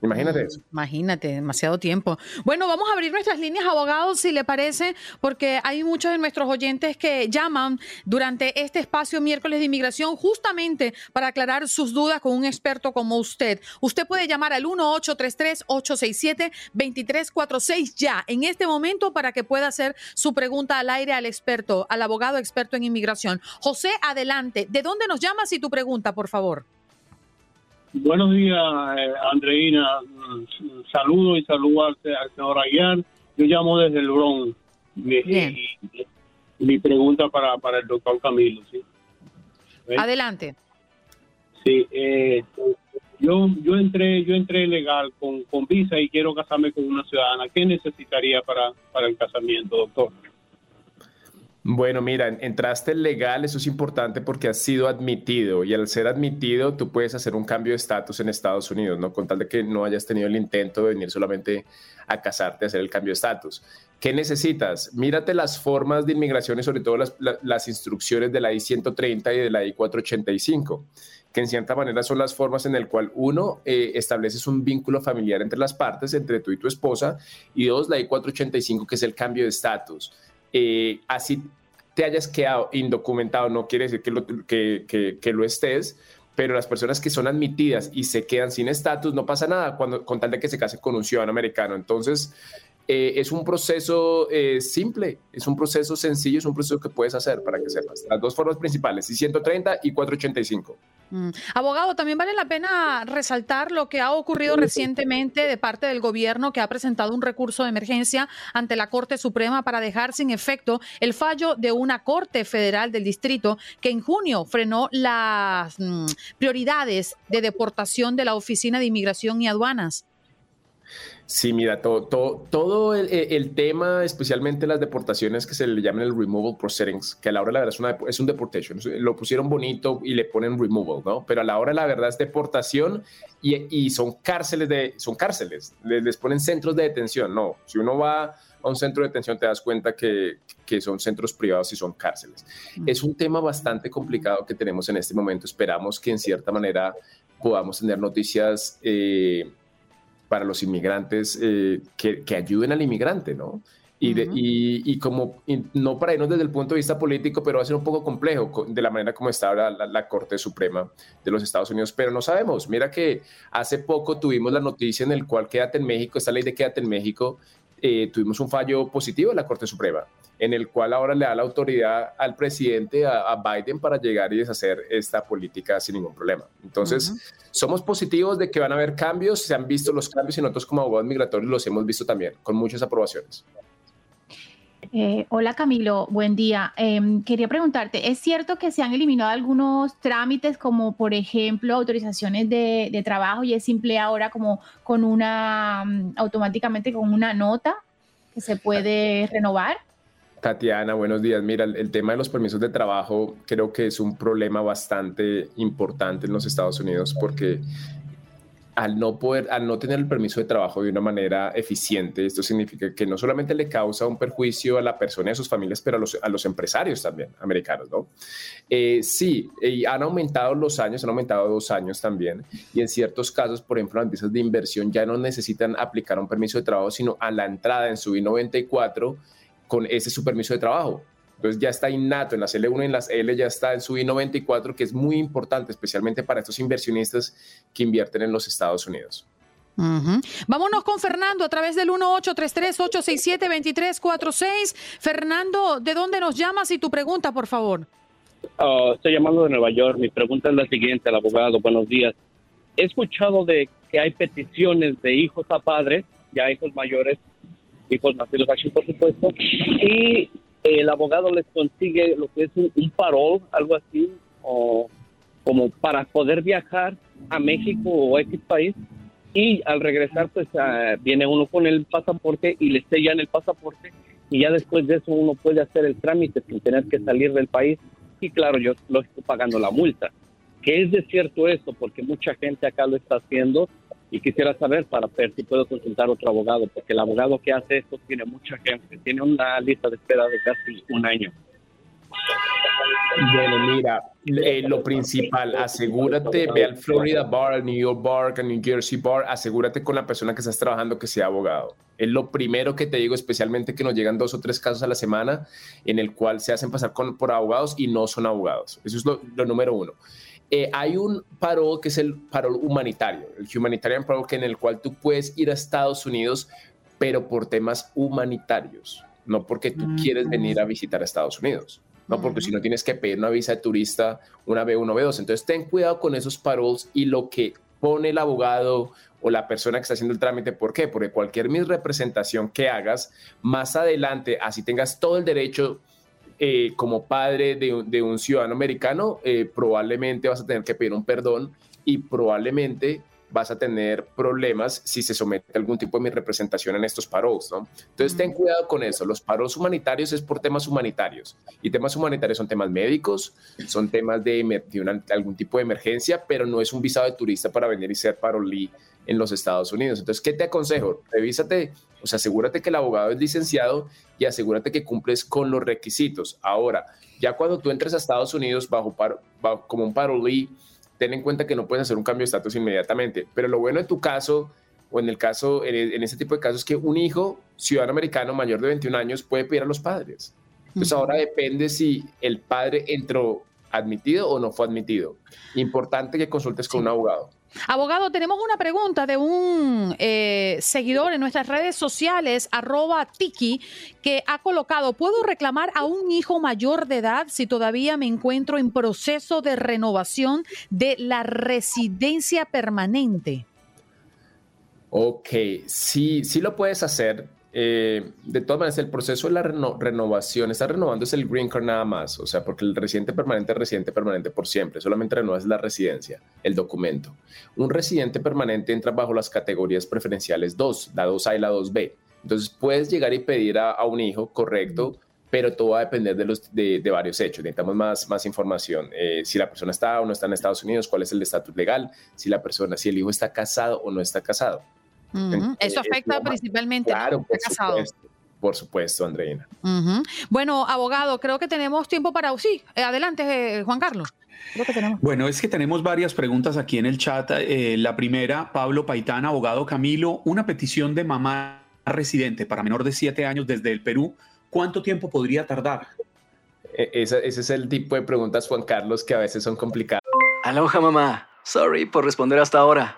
Imagínate eso. Imagínate, demasiado tiempo. Bueno, vamos a abrir nuestras líneas, abogados, si le parece, porque hay muchos de nuestros oyentes que llaman durante este espacio miércoles de inmigración justamente para aclarar sus dudas con un experto como usted. Usted puede llamar al 1-833-867-2346 ya, en este momento, para que pueda hacer su pregunta al aire al experto, al abogado experto en inmigración. José, adelante. ¿De dónde nos llamas y tu pregunta, por favor? Buenos días, eh, Andreina. Saludo y saludo al, señor Aguiar. Yo llamo desde el Bronx. Mi, mi pregunta para, para el doctor Camilo. ¿sí? Adelante. Sí, eh, yo yo entré yo entré legal con, con visa y quiero casarme con una ciudadana. ¿Qué necesitaría para, para el casamiento, doctor? Bueno, mira, entraste legal, eso es importante porque has sido admitido y al ser admitido tú puedes hacer un cambio de estatus en Estados Unidos, ¿no? Con tal de que no hayas tenido el intento de venir solamente a casarte, a hacer el cambio de estatus. ¿Qué necesitas? Mírate las formas de inmigración y sobre todo las, instrucciones de la I-130 y de la I-485, que en cierta manera son las formas en el cual uno eh, estableces un vínculo familiar entre las partes, entre tú y tu esposa, y dos, la I-485, que es el cambio de estatus. Eh, así te hayas quedado indocumentado, no quiere decir que lo, que, que, lo estés, pero las personas que son admitidas y se quedan sin estatus, no pasa nada cuando, con tal de que se casen con un ciudadano americano. Entonces, eh, es un proceso eh, simple, es un proceso sencillo, es un proceso que puedes hacer para que sepas. Las dos formas principales, y 130 y 485. Mm. Abogado, también vale la pena resaltar lo que ha ocurrido recientemente de parte del gobierno que ha presentado un recurso de emergencia ante la Corte Suprema para dejar sin efecto el fallo de una Corte Federal del Distrito que en junio frenó las mm, prioridades de deportación de la Oficina de Inmigración y Aduanas. Sí, mira, todo, todo, el, tema, especialmente las deportaciones que se le llaman el removal proceedings, que a la hora de la verdad es, una, es un deportation, lo pusieron bonito y le ponen removal, ¿no? Pero a la hora de la verdad es deportación y, y son cárceles, de, son cárceles, les, ponen centros de detención, no, si uno va a un centro de detención te das cuenta que, que son centros privados y son cárceles. Mm. Es un tema bastante complicado que tenemos en este momento, esperamos que en cierta manera podamos tener noticias. Eh, para los inmigrantes eh, que, que, ayuden al inmigrante, ¿no? Y, y, y, como, no para irnos desde el punto de vista político, pero va a ser un poco complejo de la manera como está ahora la, Corte Suprema de los Estados Unidos, pero no sabemos. Mira que hace poco tuvimos la noticia en el cual quédate en México, esta ley de quédate en México, eh, tuvimos un fallo positivo en la Corte Suprema, en el cual ahora le da la autoridad al presidente, a, Biden, para llegar y deshacer esta política sin ningún problema. Entonces, somos positivos de que van a haber cambios, se han visto los cambios y nosotros como abogados migratorios los hemos visto también, con muchas aprobaciones. Eh, hola Camilo, buen día. Em, quería preguntarte, ¿es cierto que se han eliminado algunos trámites como por ejemplo autorizaciones de, trabajo y es simple ahora como con una, mm, automáticamente con una nota que se puede renovar? Tatiana, buenos días. Mira, el, tema de los permisos de trabajo creo que es un problema bastante importante en los Estados Unidos porque al no poder, al no tener el permiso de trabajo de una manera eficiente, esto significa que no solamente le causa un perjuicio a la persona y a sus familias, pero a los, a los empresarios también americanos, ¿no? Eh, sí, han aumentado los años, han aumentado dos años también, y en ciertos casos, por ejemplo, las empresas de inversión ya no necesitan aplicar un permiso de trabajo, sino a la entrada en su I-94 con ese su permiso de trabajo. Entonces ya está innato en las L1 y en las L ya está en su I-94, que es muy importante, especialmente para estos inversionistas que invierten en los Estados Unidos. Vámonos con Fernando a través del 1833-867-2346. Fernando, ¿de dónde nos llamas y tu pregunta, por favor? Ah, estoy llamando de Nueva York. Mi pregunta es la siguiente, al abogado. Buenos días. He escuchado de que hay peticiones de hijos a padres, ya hijos mayores, hijos nacidos aquí, por supuesto, y el abogado les consigue lo que es un, parol, algo así, o como para poder viajar a México o a X país. Y al regresar pues ah, viene uno con el pasaporte y le sellan el pasaporte. Y ya después de eso uno puede hacer el trámite sin tener que salir del país. Y claro yo lo estoy pagando la multa. Que es de cierto eso porque mucha gente acá lo está haciendo y quisiera saber para ver si puedo consultar otro abogado, porque el abogado que hace esto tiene mucha gente, tiene una lista de espera de casi un año. Bueno, mira, eh, lo principal, asegúrate, ve al Florida Bar, al New York Bar, al New Jersey Bar, asegúrate con la persona que estás trabajando que sea abogado. Es lo primero que te digo, especialmente que nos llegan dos o tres casos a la semana en el cual se hacen pasar con, por abogados y no son abogados. Eso es lo, lo número uno. Eh, hay un paro que es el paro humanitario, el humanitarian parole, que en el cual tú puedes ir a Estados Unidos, pero por temas humanitarios, no porque tú quieres venir a visitar a Estados Unidos, no porque si no tienes que pedir una visa de turista, una B1, B2. Entonces ten cuidado con esos paroles y lo que pone el abogado o la persona que está haciendo el trámite. ¿Por qué? Porque cualquier representación que hagas, más adelante, así tengas todo el derecho eh, como padre de, un ciudadano americano, eh, probablemente vas a tener que pedir un perdón y probablemente vas a tener problemas si se somete a algún tipo de mi representación en estos paros, ¿no? Entonces, ten cuidado con eso. Los paros humanitarios es por temas humanitarios y temas humanitarios son temas médicos, son temas de, algún tipo de emergencia, pero no es un visado de turista para venir y ser parolí en los Estados Unidos. Entonces, ¿qué te aconsejo? Revísate, o sea, asegúrate que el abogado es licenciado y asegúrate que cumples con los requisitos. Ahora, ya cuando tú entres a Estados Unidos bajo, como un parolí, ten en cuenta que no puedes hacer un cambio de estatus inmediatamente. Pero lo bueno en tu caso, o en el caso, en, este tipo de casos, es que un hijo ciudadano americano mayor de 21 años puede pedir a los padres. Entonces ahora depende si el padre entró admitido o no fue admitido. Importante que consultes con un abogado. Abogado, tenemos una pregunta de un eh, seguidor en nuestras redes sociales, arroba Tiki, que ha colocado, ¿puedo reclamar a un hijo mayor de edad si todavía me encuentro en proceso de renovación de la residencia permanente? Ok, sí, sí lo puedes hacer. Eh, de todas maneras, el proceso de la renovación, está renovando es el green card nada más, o sea, porque el residente permanente es residente permanente por siempre, solamente renuevas la residencia, el documento. Un residente permanente entra bajo las categorías preferenciales 2, la 2A y la 2B. Entonces puedes llegar y pedir a, un hijo, correcto, pero todo va a depender de, los, de, varios hechos. Necesitamos más, más información. Eh, si la persona está o no está en Estados Unidos, cuál es el estatus legal, si la persona, si el hijo está casado o no está casado. Eso afecta principalmente claro, por Supuesto, por supuesto, Andreina. Bueno, abogado, creo que tenemos tiempo para... Sí, eh, adelante, eh, Juan Carlos. Bueno, es que tenemos varias preguntas aquí en el chat. Eh, la primera, Pablo Paitán, abogado Camilo, una petición de mamá residente para menor de siete años desde el Perú, ¿cuánto tiempo podría tardar? E, ese, ese es el tipo de preguntas, Juan Carlos, que a veces son complicadas. Aloha, mamá. Sorry por responder hasta ahora.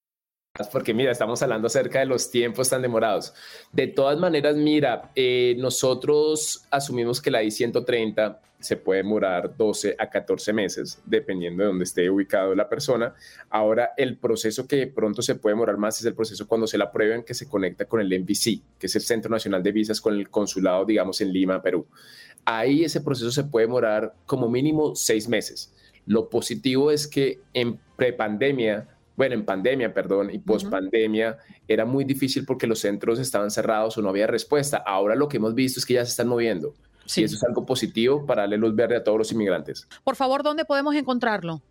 Porque mira, estamos hablando acerca de los tiempos tan demorados. De todas maneras, mira, eh, nosotros asumimos que la I-130 se puede demorar 12 a 14 meses, dependiendo de dónde esté ubicado la persona. Ahora, el proceso que pronto se puede demorar más es el proceso cuando se la aprueben que se conecta con el MVC, que es el Centro Nacional de Visas, con el consulado, digamos, en Lima, Perú. Ahí ese proceso se puede demorar como mínimo seis meses. Lo positivo es que en prepandemia, bueno, en pandemia, perdón, y pospandemia, era muy difícil porque los centros estaban cerrados o no había respuesta. Ahora lo que hemos visto es que ya se están moviendo. Sí. Y eso es algo positivo para darle luz verde a todos los inmigrantes. Por favor, ¿dónde podemos encontrarlo?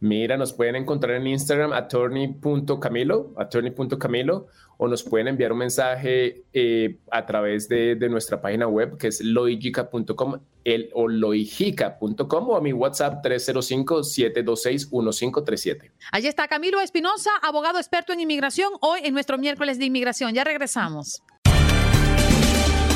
Mira, nos pueden encontrar en Instagram attorney.camilo, attorney.camilo, o nos pueden enviar un mensaje eh, a través de, nuestra página web que es loigica.com el, o loigica.com o a mi WhatsApp 305-726-1537. Allí está Camilo Espinosa, abogado experto en inmigración, hoy en nuestro miércoles de inmigración. Ya regresamos.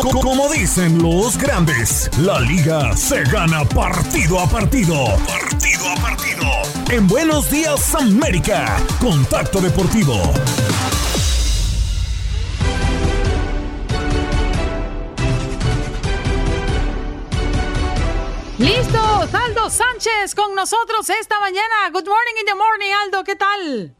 Como dicen los grandes, la liga se gana partido a partido. Partido a partido. En Buenos Días América, Contacto Deportivo. Listo, Aldo Sánchez con nosotros esta mañana. Good morning in the morning, Aldo, ¿qué tal?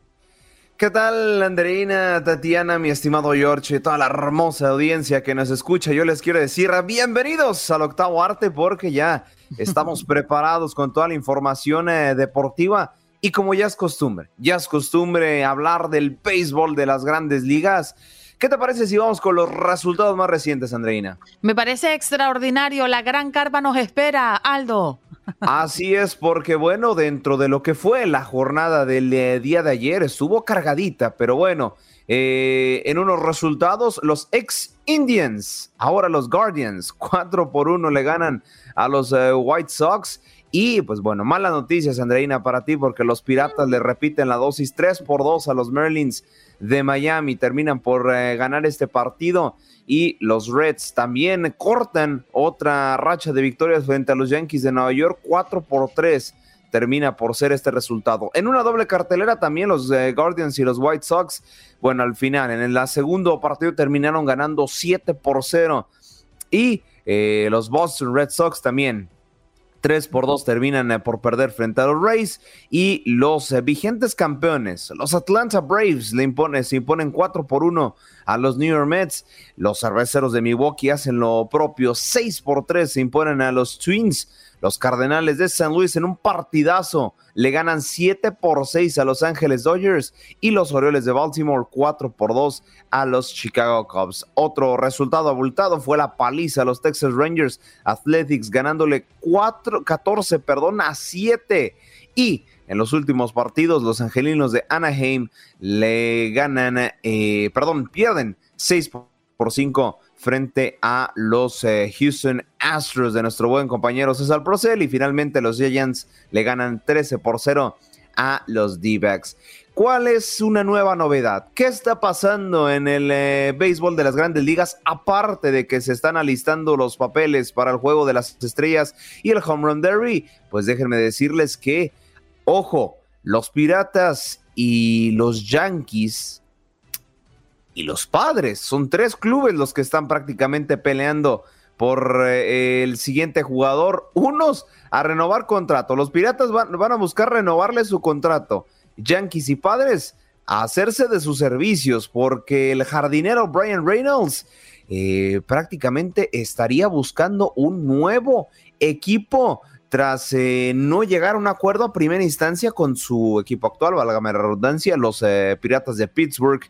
¿Qué tal, Andreina, Tatiana, mi estimado George, toda la hermosa audiencia que nos escucha? Yo les quiero decir bienvenidos al octavo arte porque ya estamos preparados con toda la información eh, deportiva y como ya es costumbre, ya es costumbre hablar del béisbol de las grandes ligas. ¿Qué te parece si vamos con los resultados más recientes, Andreina? Me parece extraordinario, la gran carpa nos espera, Aldo. Así es, porque bueno, dentro de lo que fue la jornada del eh, día de ayer, estuvo cargadita, pero bueno, eh, en unos resultados, los ex Indians, ahora los Guardians, 4 por 1 le ganan a los eh, White Sox. Y pues bueno, malas noticias, Andreina, para ti, porque los Piratas le repiten la dosis 3 por 2 a los Merlins de Miami, terminan por ganar este partido y los Reds también cortan otra racha de victorias frente a los Yankees de Nueva York, 4 por 3 termina por ser este resultado. En una doble cartelera también los eh, Guardians y los White Sox, bueno, al final, en el segundo partido terminaron ganando 7 por 0 y eh, los Boston Red Sox también 3 por 2 terminan eh, por perder frente a los Rays y los vigentes campeones, los Atlanta Braves le imponen, se imponen 4 por 1 a los New York Mets. Los cerveceros de Milwaukee hacen lo propio, 6 por 3 se imponen a los Twins. Los Cardenales de San Luis en un partidazo le ganan 7 por 6 a Los Ángeles Dodgers y los Orioles de Baltimore 4 por 2 a los Chicago Cubs. Otro resultado abultado fue la paliza a los Texas Rangers Athletics ganándole 4, 14 perdón, a 7 y en los últimos partidos los angelinos de Anaheim le ganan, eh, perdón, pierden 6 por 5 frente a los eh, Houston Astros de nuestro buen compañero César Procel y finalmente los Giants le ganan 13 por 0 a los D-Backs. ¿Cuál es una nueva novedad? ¿Qué está pasando en el eh, béisbol de las grandes ligas? Aparte de que se están alistando los papeles para el juego de las estrellas y el Home Run Derby, pues déjenme decirles que, ojo, los Piratas y los Yankees y los padres. Son tres clubes los que están prácticamente peleando por eh, el siguiente jugador. Unos a renovar contrato. Los Piratas van, a buscar renovarle su contrato. Yankees y padres a hacerse de sus servicios porque el jardinero Brian Reynolds eh, prácticamente estaría buscando un nuevo equipo tras eh, no llegar a un acuerdo a primera instancia con su equipo actual, valga la redundancia, los Piratas de Pittsburgh.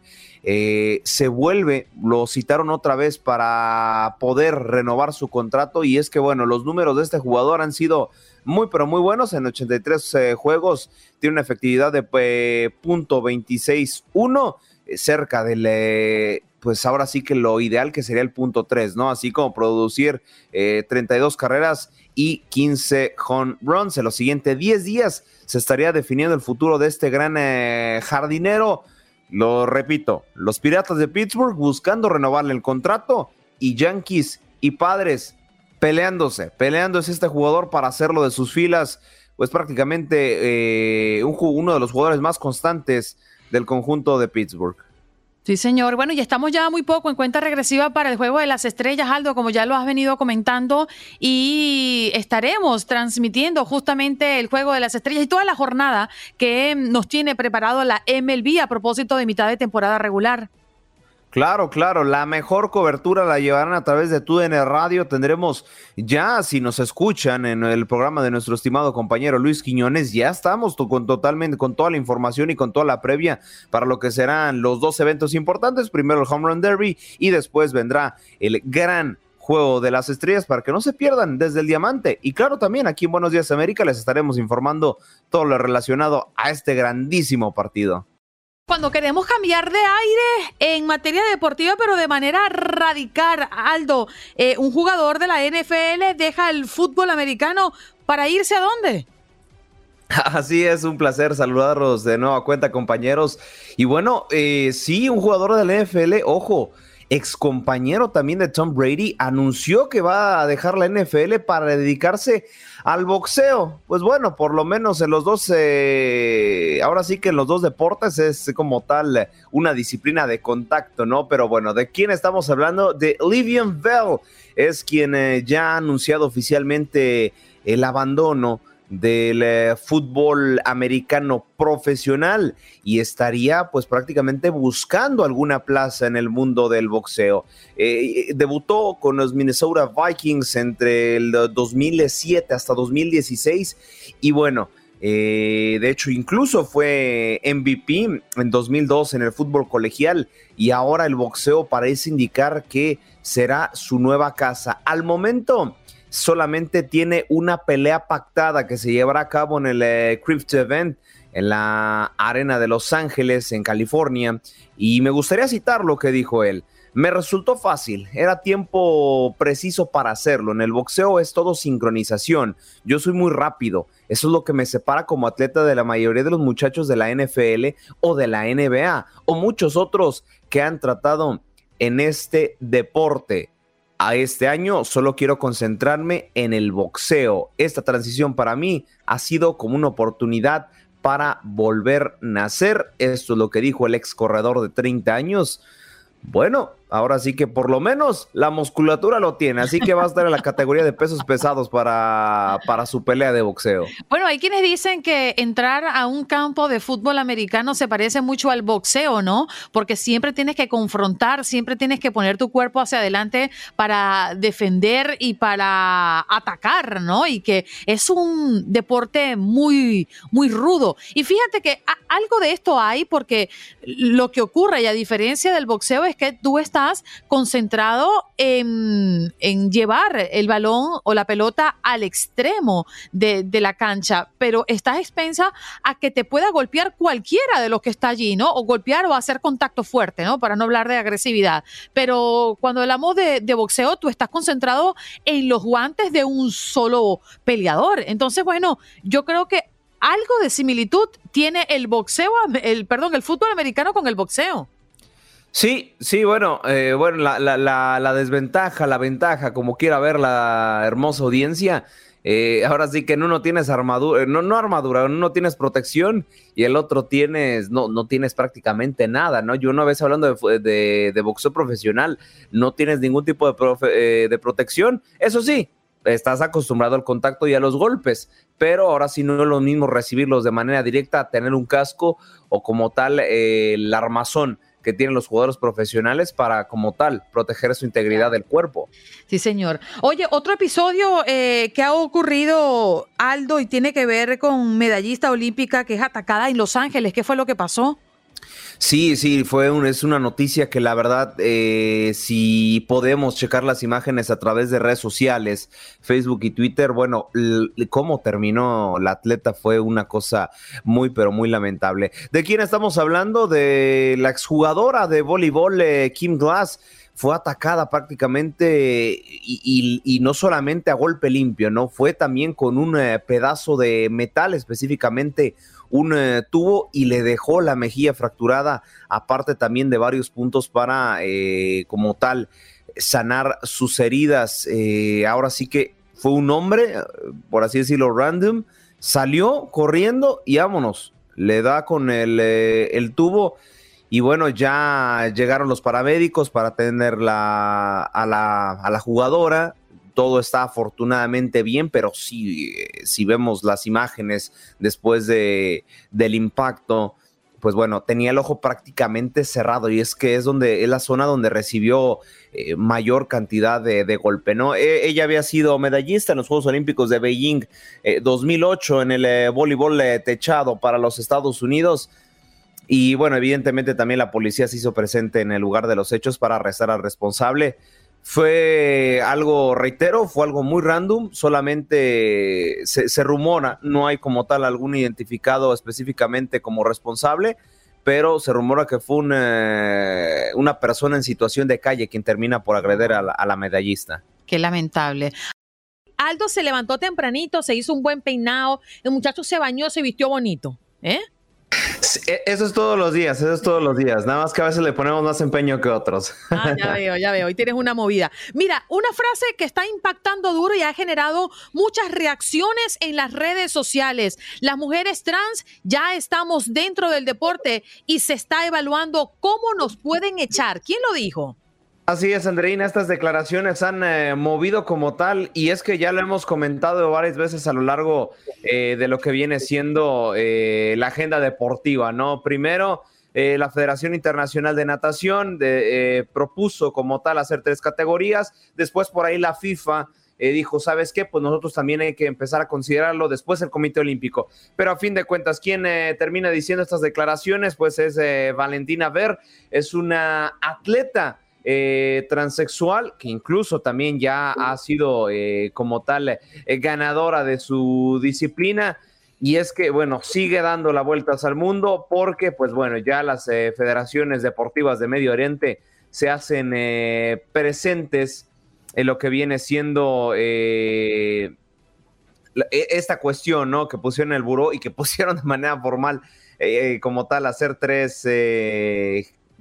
Eh, se vuelve, lo citaron otra vez para poder renovar su contrato y es que bueno, los números de este jugador han sido muy pero muy buenos en 83 eh, juegos, tiene una efectividad de eh, punto .26.1 cerca del pues ahora sí que lo ideal que sería el punto 3, ¿no? Así como producir 32 carreras y 15 home runs. En los siguientes 10 días se estaría definiendo el futuro de este gran jardinero. Lo repito, los Piratas de Pittsburgh buscando renovarle el contrato y Yankees y Padres peleándose, peleándose este jugador para hacerlo de sus filas, pues prácticamente eh, uno de los jugadores más constantes del conjunto de Pittsburgh. Sí, señor. Bueno, y estamos ya muy poco en cuenta regresiva para el Juego de las Estrellas, Aldo, como ya lo has venido comentando, y estaremos transmitiendo justamente el Juego de las Estrellas y toda la jornada que nos tiene preparado la MLB a propósito de mitad de temporada regular. Claro, claro, la mejor cobertura la llevarán a través de TUDN Radio. Tendremos ya, si nos escuchan en el programa de nuestro estimado compañero Luis Quiñones, ya estamos con totalmente con toda la información y con toda la previa para lo que serán los dos eventos importantes. Primero el Home Run Derby y después vendrá el gran juego de las estrellas para que no se pierdan desde el diamante. Y claro, también aquí en Buenos Días América les estaremos informando todo lo relacionado a este grandísimo partido cuando queremos cambiar de aire en materia deportiva, pero de manera radical, Aldo, eh, un jugador de la NFL deja el fútbol americano para irse a dónde? Así es, un placer saludarlos de nueva cuenta, compañeros. Y bueno, eh, sí, un jugador de la NFL, ojo, ex compañero también de Tom Brady, anunció que va a dejar la NFL para dedicarse al boxeo. Pues bueno, por lo menos en los dos, eh, ahora sí que en los dos deportes es como tal una disciplina de contacto, ¿no? Pero bueno, ¿de quién estamos hablando? De Livian Bell, es quien eh, ya ha anunciado oficialmente el abandono del eh, fútbol americano profesional y estaría pues prácticamente buscando alguna plaza en el mundo del boxeo. Eh, debutó con los Minnesota Vikings entre el 2007 hasta 2016 y bueno, eh, de hecho, incluso fue MVP en 2002 en el fútbol colegial y ahora el boxeo parece indicar que será su nueva casa. Al momento, solamente tiene una pelea pactada que se llevará a cabo en el eh, Crypto Event en la Arena de Los Ángeles, en California. Y me gustaría citar lo que dijo él. Me resultó fácil, era tiempo preciso para hacerlo. En el boxeo es todo sincronización. Yo soy muy rápido. Eso es lo que me separa como atleta de la mayoría de los muchachos de la NFL o de la NBA o muchos otros que han tratado en este deporte a este año solo quiero concentrarme en el boxeo. Esta transición para mí ha sido como una oportunidad para volver a nacer. Esto es lo que dijo el ex corredor de 30 años. Bueno, Ahora sí que por lo menos la musculatura lo tiene, así que va a estar en la categoría de pesos pesados para, para su pelea de boxeo. Bueno, hay quienes dicen que entrar a un campo de fútbol americano se parece mucho al boxeo, ¿no? Porque siempre tienes que confrontar, siempre tienes que poner tu cuerpo hacia adelante para defender y para atacar, ¿no? Y que es un deporte muy, muy rudo. Y fíjate que algo de esto hay porque lo que ocurre, y a diferencia del boxeo, es que tú estás concentrado en, llevar el balón o la pelota al extremo de, la cancha, pero estás expensa a que te pueda golpear cualquiera de los que está allí, ¿no? O golpear o hacer contacto fuerte, ¿no? Para no hablar de agresividad. Pero cuando hablamos de, de boxeo, tú estás concentrado en los guantes de un solo peleador. Entonces, bueno, yo creo que algo de similitud tiene el boxeo, el perdón, el fútbol americano con el boxeo. Sí, sí, bueno, eh, bueno, la, desventaja, la ventaja, como quiera ver la hermosa audiencia, eh, ahora sí que en uno tienes armadura, no, no armadura, en uno tienes protección y el otro tienes, no, no tienes prácticamente nada, ¿no? Yo una vez hablando de, boxeo profesional, no tienes ningún tipo de, eh, de protección, eso sí, estás acostumbrado al contacto y a los golpes, pero ahora sí no es lo mismo recibirlos de manera directa, tener un casco o como tal el armazón que tienen los jugadores profesionales para, como tal, proteger su integridad del cuerpo. Sí, señor. Oye, otro episodio eh, que ha ocurrido, Aldo, y tiene que ver con medallista olímpica que es atacada en Los Ángeles. ¿Qué fue lo que pasó? Sí, sí, fue un, es una noticia que la verdad, eh, si podemos checar las imágenes a través de redes sociales, Facebook y Twitter, bueno, cómo terminó la atleta fue una cosa muy, pero muy lamentable. ¿De quién estamos hablando? De la exjugadora de voleibol, eh, Kim Glass fue atacada prácticamente y, no solamente a golpe limpio, ¿no? Fue también con un eh, pedazo de metal, específicamente un eh, tubo y le dejó la mejilla fracturada, aparte también de varios puntos para, eh, como tal, sanar sus heridas. Eh, ahora sí que fue un hombre, por así decirlo, random, salió corriendo y vámonos, le da con el, el tubo. Y bueno, ya llegaron los paramédicos para atender la, a, la, a la jugadora todo está afortunadamente bien, pero si, si vemos las imágenes después de, del impacto, pues bueno, tenía el ojo prácticamente cerrado y es que es donde es la zona donde recibió eh, mayor cantidad de, golpe, ¿no? E, ella había sido medallista en los Juegos Olímpicos de Beijing 2008 eh, en el eh, voleibol techado para los Estados Unidos. Y bueno, evidentemente también la policía se hizo presente en el lugar de los hechos para arrestar al responsable. Fue algo, reitero, fue algo muy random, solamente se, rumora, no hay como tal algún identificado específicamente como responsable, pero se rumora que fue una, persona en situación de calle quien termina por agreder a la, a la medallista. Qué lamentable. Aldo se levantó tempranito, se hizo un buen peinado, el muchacho se bañó, se vistió bonito, ¿eh? E, eso es todos los días, eso es todos los días. Nada más que a veces le ponemos más empeño que otros. Ah, ya veo, ya veo. Hoy tienes una movida. Mira, una frase que está impactando duro y ha generado muchas reacciones en las redes sociales. Las mujeres trans ya estamos dentro del deporte y se está evaluando cómo nos pueden echar. ¿Quién lo dijo? Así es, Andreina, estas declaraciones han eh, movido como tal y es que ya lo hemos comentado varias veces a lo largo eh, de lo que viene siendo eh, la agenda deportiva, ¿no? Primero, la Federación Internacional de Natación propuso como tal hacer tres categorías, después por ahí la FIFA dijo, ¿sabes qué? Pues nosotros también hay que empezar a considerarlo después el Comité Olímpico. Pero a fin de cuentas, quien termina diciendo estas declaraciones? Pues es Valentina Ver, es una atleta eh, transexual, que incluso también ya ha sido eh, como tal eh, ganadora de su disciplina. Y es que, bueno, sigue dando la vueltas al mundo porque, pues bueno, ya las federaciones deportivas de Medio Oriente se hacen presentes en lo que viene siendo e, esta cuestión, ¿no? Que pusieron el buró y que pusieron de manera formal como tal hacer tres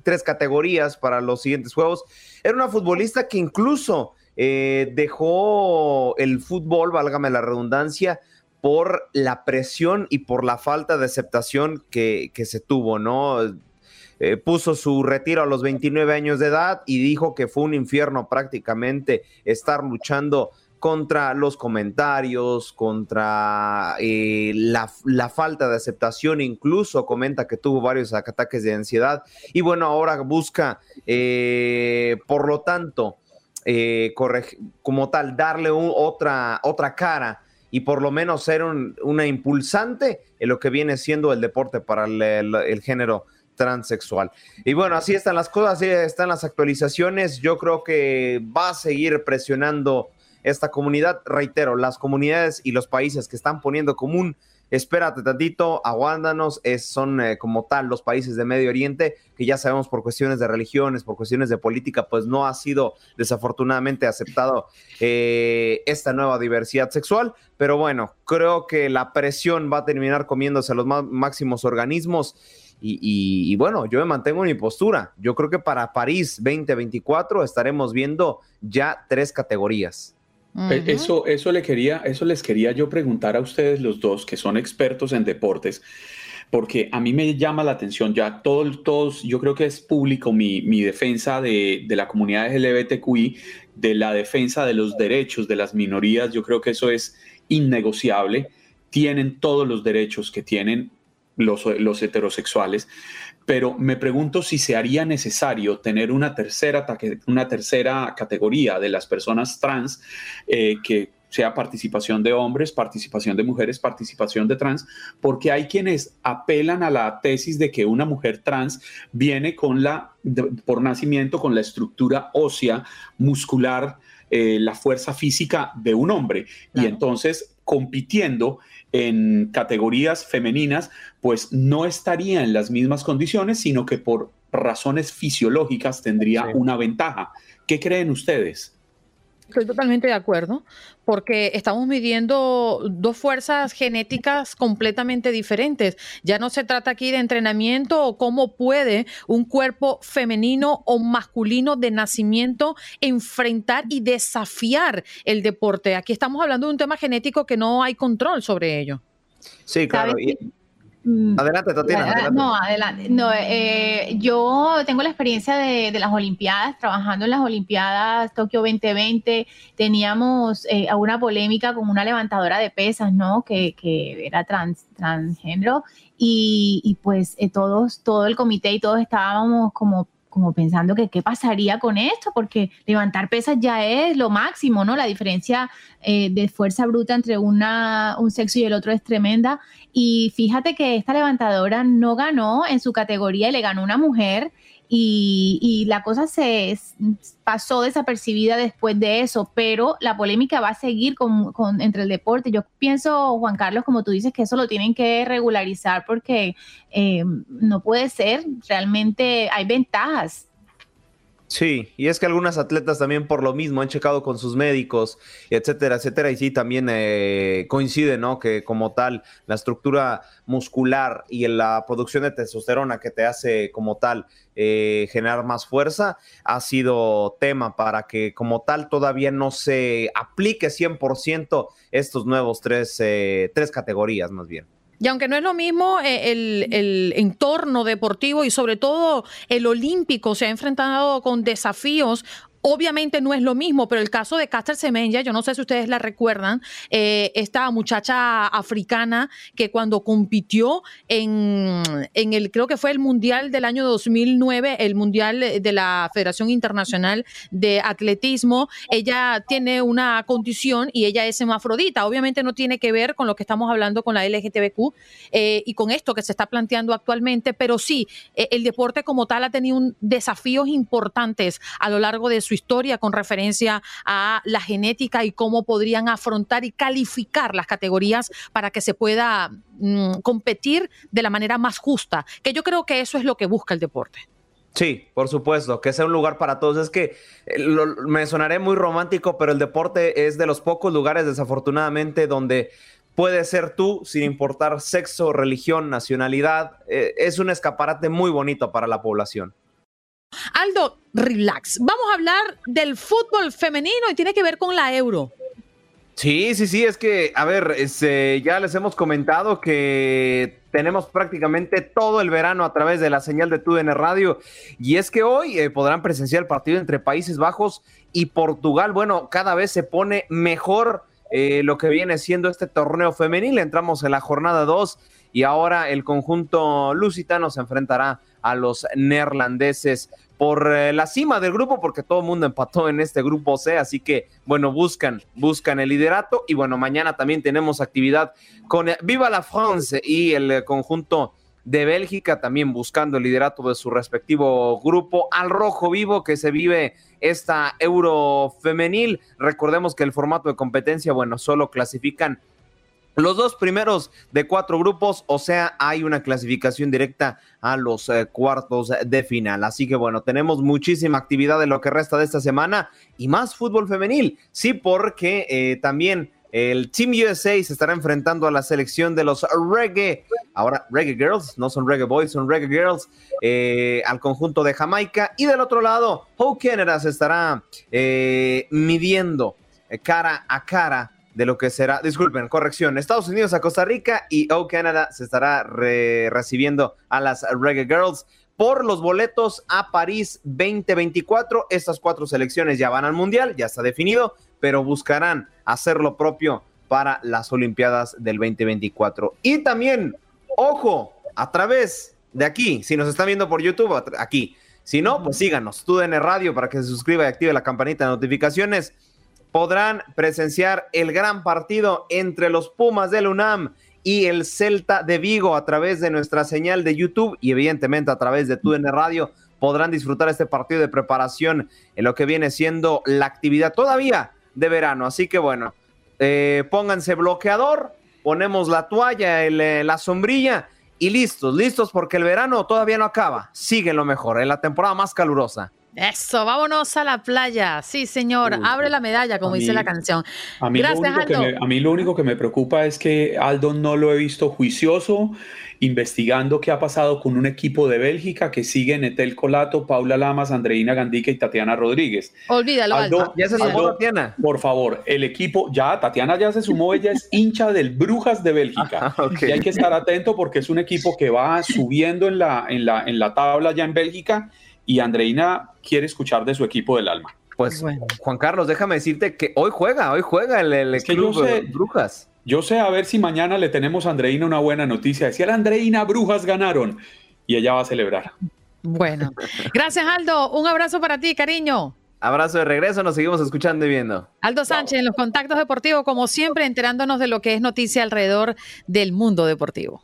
tres categorías para los siguientes juegos. Era una futbolista que incluso eh, dejó el fútbol, válgame la redundancia, por la presión y por la falta de aceptación que, se tuvo, ¿no? eh, puso su retiro a los 29 años de edad y dijo que fue un infierno prácticamente estar luchando contra los comentarios, contra eh, la, falta de aceptación, incluso comenta que tuvo varios ataques de ansiedad y bueno, ahora busca, eh, por lo tanto, eh, como tal, darle otra, otra cara y por lo menos ser un, una impulsante en lo que viene siendo el deporte para el género transexual. Y bueno, así están las cosas, así están las actualizaciones. Yo creo que va a seguir presionando esta comunidad. Reitero, las comunidades y los países que están poniendo común, espérate tantito, aguándanos, es, son eh, como tal los países de Medio Oriente, que ya sabemos por cuestiones de religiones, por cuestiones de política, pues no ha sido desafortunadamente aceptado eh, esta nueva diversidad sexual. Pero bueno, creo que la presión va a terminar comiéndose a los máximos organismos. Y, y, bueno, yo me mantengo en mi postura. Yo creo que para París 2024 estaremos viendo ya tres categorías. Uh -huh. Eso, eso, le quería, eso les quería yo preguntar a ustedes los dos, que son expertos en deportes, porque a mí me llama la atención ya todos, todos yo creo que es público mi, mi defensa de, de, la comunidad LGBTQI, de la defensa de los derechos de las minorías, yo creo que eso es innegociable, tienen todos los derechos que tienen los, los heterosexuales, pero me pregunto si se haría necesario tener una tercera, una tercera categoría de las personas trans eh, que sea participación de hombres, participación de mujeres, participación de trans, porque hay quienes apelan a la tesis de que una mujer trans viene con la, de, por nacimiento, con la estructura ósea, muscular, eh, la fuerza física de un hombre. Claro. Y entonces, compitiendo en categorías femeninas, pues no estaría en las mismas condiciones, sino que por razones fisiológicas tendría sí. una ventaja. ¿Qué creen ustedes? Estoy totalmente de acuerdo, porque estamos midiendo dos fuerzas genéticas completamente diferentes. Ya no se trata aquí de entrenamiento o cómo puede un cuerpo femenino o masculino de nacimiento enfrentar y desafiar el deporte. Aquí estamos hablando de un tema genético que no hay control sobre ello. Sí, claro. Y, Adelante, Tatiana. Adelante. No, adelante. No, eh, yo tengo la experiencia de, de, las Olimpiadas, trabajando en las Olimpiadas Tokio 2020. Teníamos eh, una polémica con una levantadora de pesas, ¿no? Que, que era trans, transgénero. Y, y pues eh, todos, todo el comité y todos estábamos como como pensando que qué pasaría con esto, porque levantar pesas ya es lo máximo, ¿no? La diferencia eh, de fuerza bruta entre una, un sexo y el otro es tremenda. Y fíjate que esta levantadora no ganó en su categoría y le ganó una mujer. Y, y, la cosa se pasó desapercibida después de eso, pero la polémica va a seguir con, con, entre el deporte. Yo pienso, Juan Carlos, como tú dices, que eso lo tienen que regularizar porque eh, no puede ser, realmente hay ventajas Sí, y es que algunas atletas también por lo mismo han checado con sus médicos, etcétera, etcétera, y sí también eh, coincide, ¿no? Que como tal, la estructura muscular y la producción de testosterona que te hace como tal eh, generar más fuerza ha sido tema para que como tal todavía no se aplique 100% estos nuevos tres, eh, tres categorías más bien. Y aunque no es lo mismo eh, el, el, entorno deportivo y sobre todo el olímpico se ha enfrentado con desafíos Obviamente no es lo mismo, pero el caso de Caster Semenya, yo no sé si ustedes la recuerdan, eh, esta muchacha africana que cuando compitió en, en, el, creo que fue el Mundial del año 2009, el Mundial de la Federación Internacional de Atletismo, ella tiene una condición y ella es hemafrodita. Obviamente no tiene que ver con lo que estamos hablando con la LGTBQ eh, y con esto que se está planteando actualmente, pero sí, eh, el deporte como tal ha tenido un, desafíos importantes a lo largo de su su historia con referencia a la genética y cómo podrían afrontar y calificar las categorías para que se pueda mmm, competir de la manera más justa, que yo creo que eso es lo que busca el deporte. Sí, por supuesto, que sea un lugar para todos. Es que eh, lo, me sonaré muy romántico, pero el deporte es de los pocos lugares, desafortunadamente, donde puedes ser tú sin importar sexo, religión, nacionalidad. Eh, es un escaparate muy bonito para la población. Aldo, relax. Vamos a hablar del fútbol femenino y tiene que ver con la Euro. Sí, sí, sí, es que, a ver, este, ya les hemos comentado que tenemos prácticamente todo el verano a través de la señal de TUDN Radio. Y es que hoy eh, podrán presenciar el partido entre Países Bajos y Portugal. Bueno, cada vez se pone mejor eh, lo que viene siendo este torneo femenil. Entramos en la jornada 2 y ahora el conjunto lusitano se enfrentará a los neerlandeses por eh, la cima del grupo, porque todo el mundo empató en este grupo C, así que bueno, buscan, buscan el liderato y bueno, mañana también tenemos actividad con eh, Viva la France y el eh, conjunto de Bélgica también buscando el liderato de su respectivo grupo al rojo vivo que se vive esta Euro femenil. Recordemos que el formato de competencia, bueno, solo clasifican los dos primeros de cuatro grupos, o sea, hay una clasificación directa a los eh, cuartos de final. Así que bueno, tenemos muchísima actividad en lo que resta de esta semana y más fútbol femenil. Sí, porque eh, también el Team USA se estará enfrentando a la selección de los Reggae, ahora Reggae Girls, no son Reggae Boys, son Reggae Girls, eh, al conjunto de Jamaica. Y del otro lado, Hope Canada se estará midiendo cara a cara de lo que será, disculpen, corrección, Estados Unidos a Costa Rica y O Canada se estará recibiendo a las Reggae Girls por los boletos a París 2024. Estas cuatro selecciones ya van al Mundial, ya está definido, pero buscarán hacer lo propio para las Olimpiadas del 2024. Y también, ojo, a través de aquí, si nos están viendo por YouTube, aquí. Si no, pues síganos, TUDN Radio para que se suscriba y active la campanita de notificaciones podrán presenciar el gran partido entre los Pumas del UNAM y el Celta de Vigo a través de nuestra señal de YouTube y evidentemente a través de TUDN Radio podrán disfrutar este partido de preparación en lo que viene siendo la actividad todavía de verano. Así que bueno, eh, pónganse bloqueador, ponemos la toalla, eh, la sombrilla y listos, listos porque el verano todavía no acaba. Sigue lo mejor, en la temporada más calurosa. Eso, vámonos a la playa. Sí, señor, abre la medalla, como dice la canción. A mí, Gracias, lo único Aldo. a mí lo único que me preocupa es que Aldo no lo he visto juicioso, investigando qué ha pasado con un equipo de Bélgica que sigue Etel Colato, Paula Lamas, Andreina Gandica y Tatiana Rodríguez. Olvídalo, Aldo. Ya se sumó Tatiana. Por favor, el equipo, ya, Tatiana ya se sumó, ella es hincha del Brujas de Bélgica. Ah, y hay que estar atento porque es un equipo que va subiendo en la, en la, en la tabla ya en Bélgica y Andreina quiere escuchar de su equipo del alma. Pues Juan Carlos, déjame decirte que hoy juega, hoy juega el, el equipo de Brujas. Yo sé a ver si mañana le tenemos a Andreina una buena noticia. Decía la Andreina, Brujas ganaron y ella va a celebrar. Bueno, gracias Aldo. Un abrazo para ti, cariño. Abrazo de regreso, nos seguimos escuchando y viendo. Aldo Sánchez en los contactos deportivos, como siempre, enterándonos de lo que es noticia alrededor del mundo deportivo.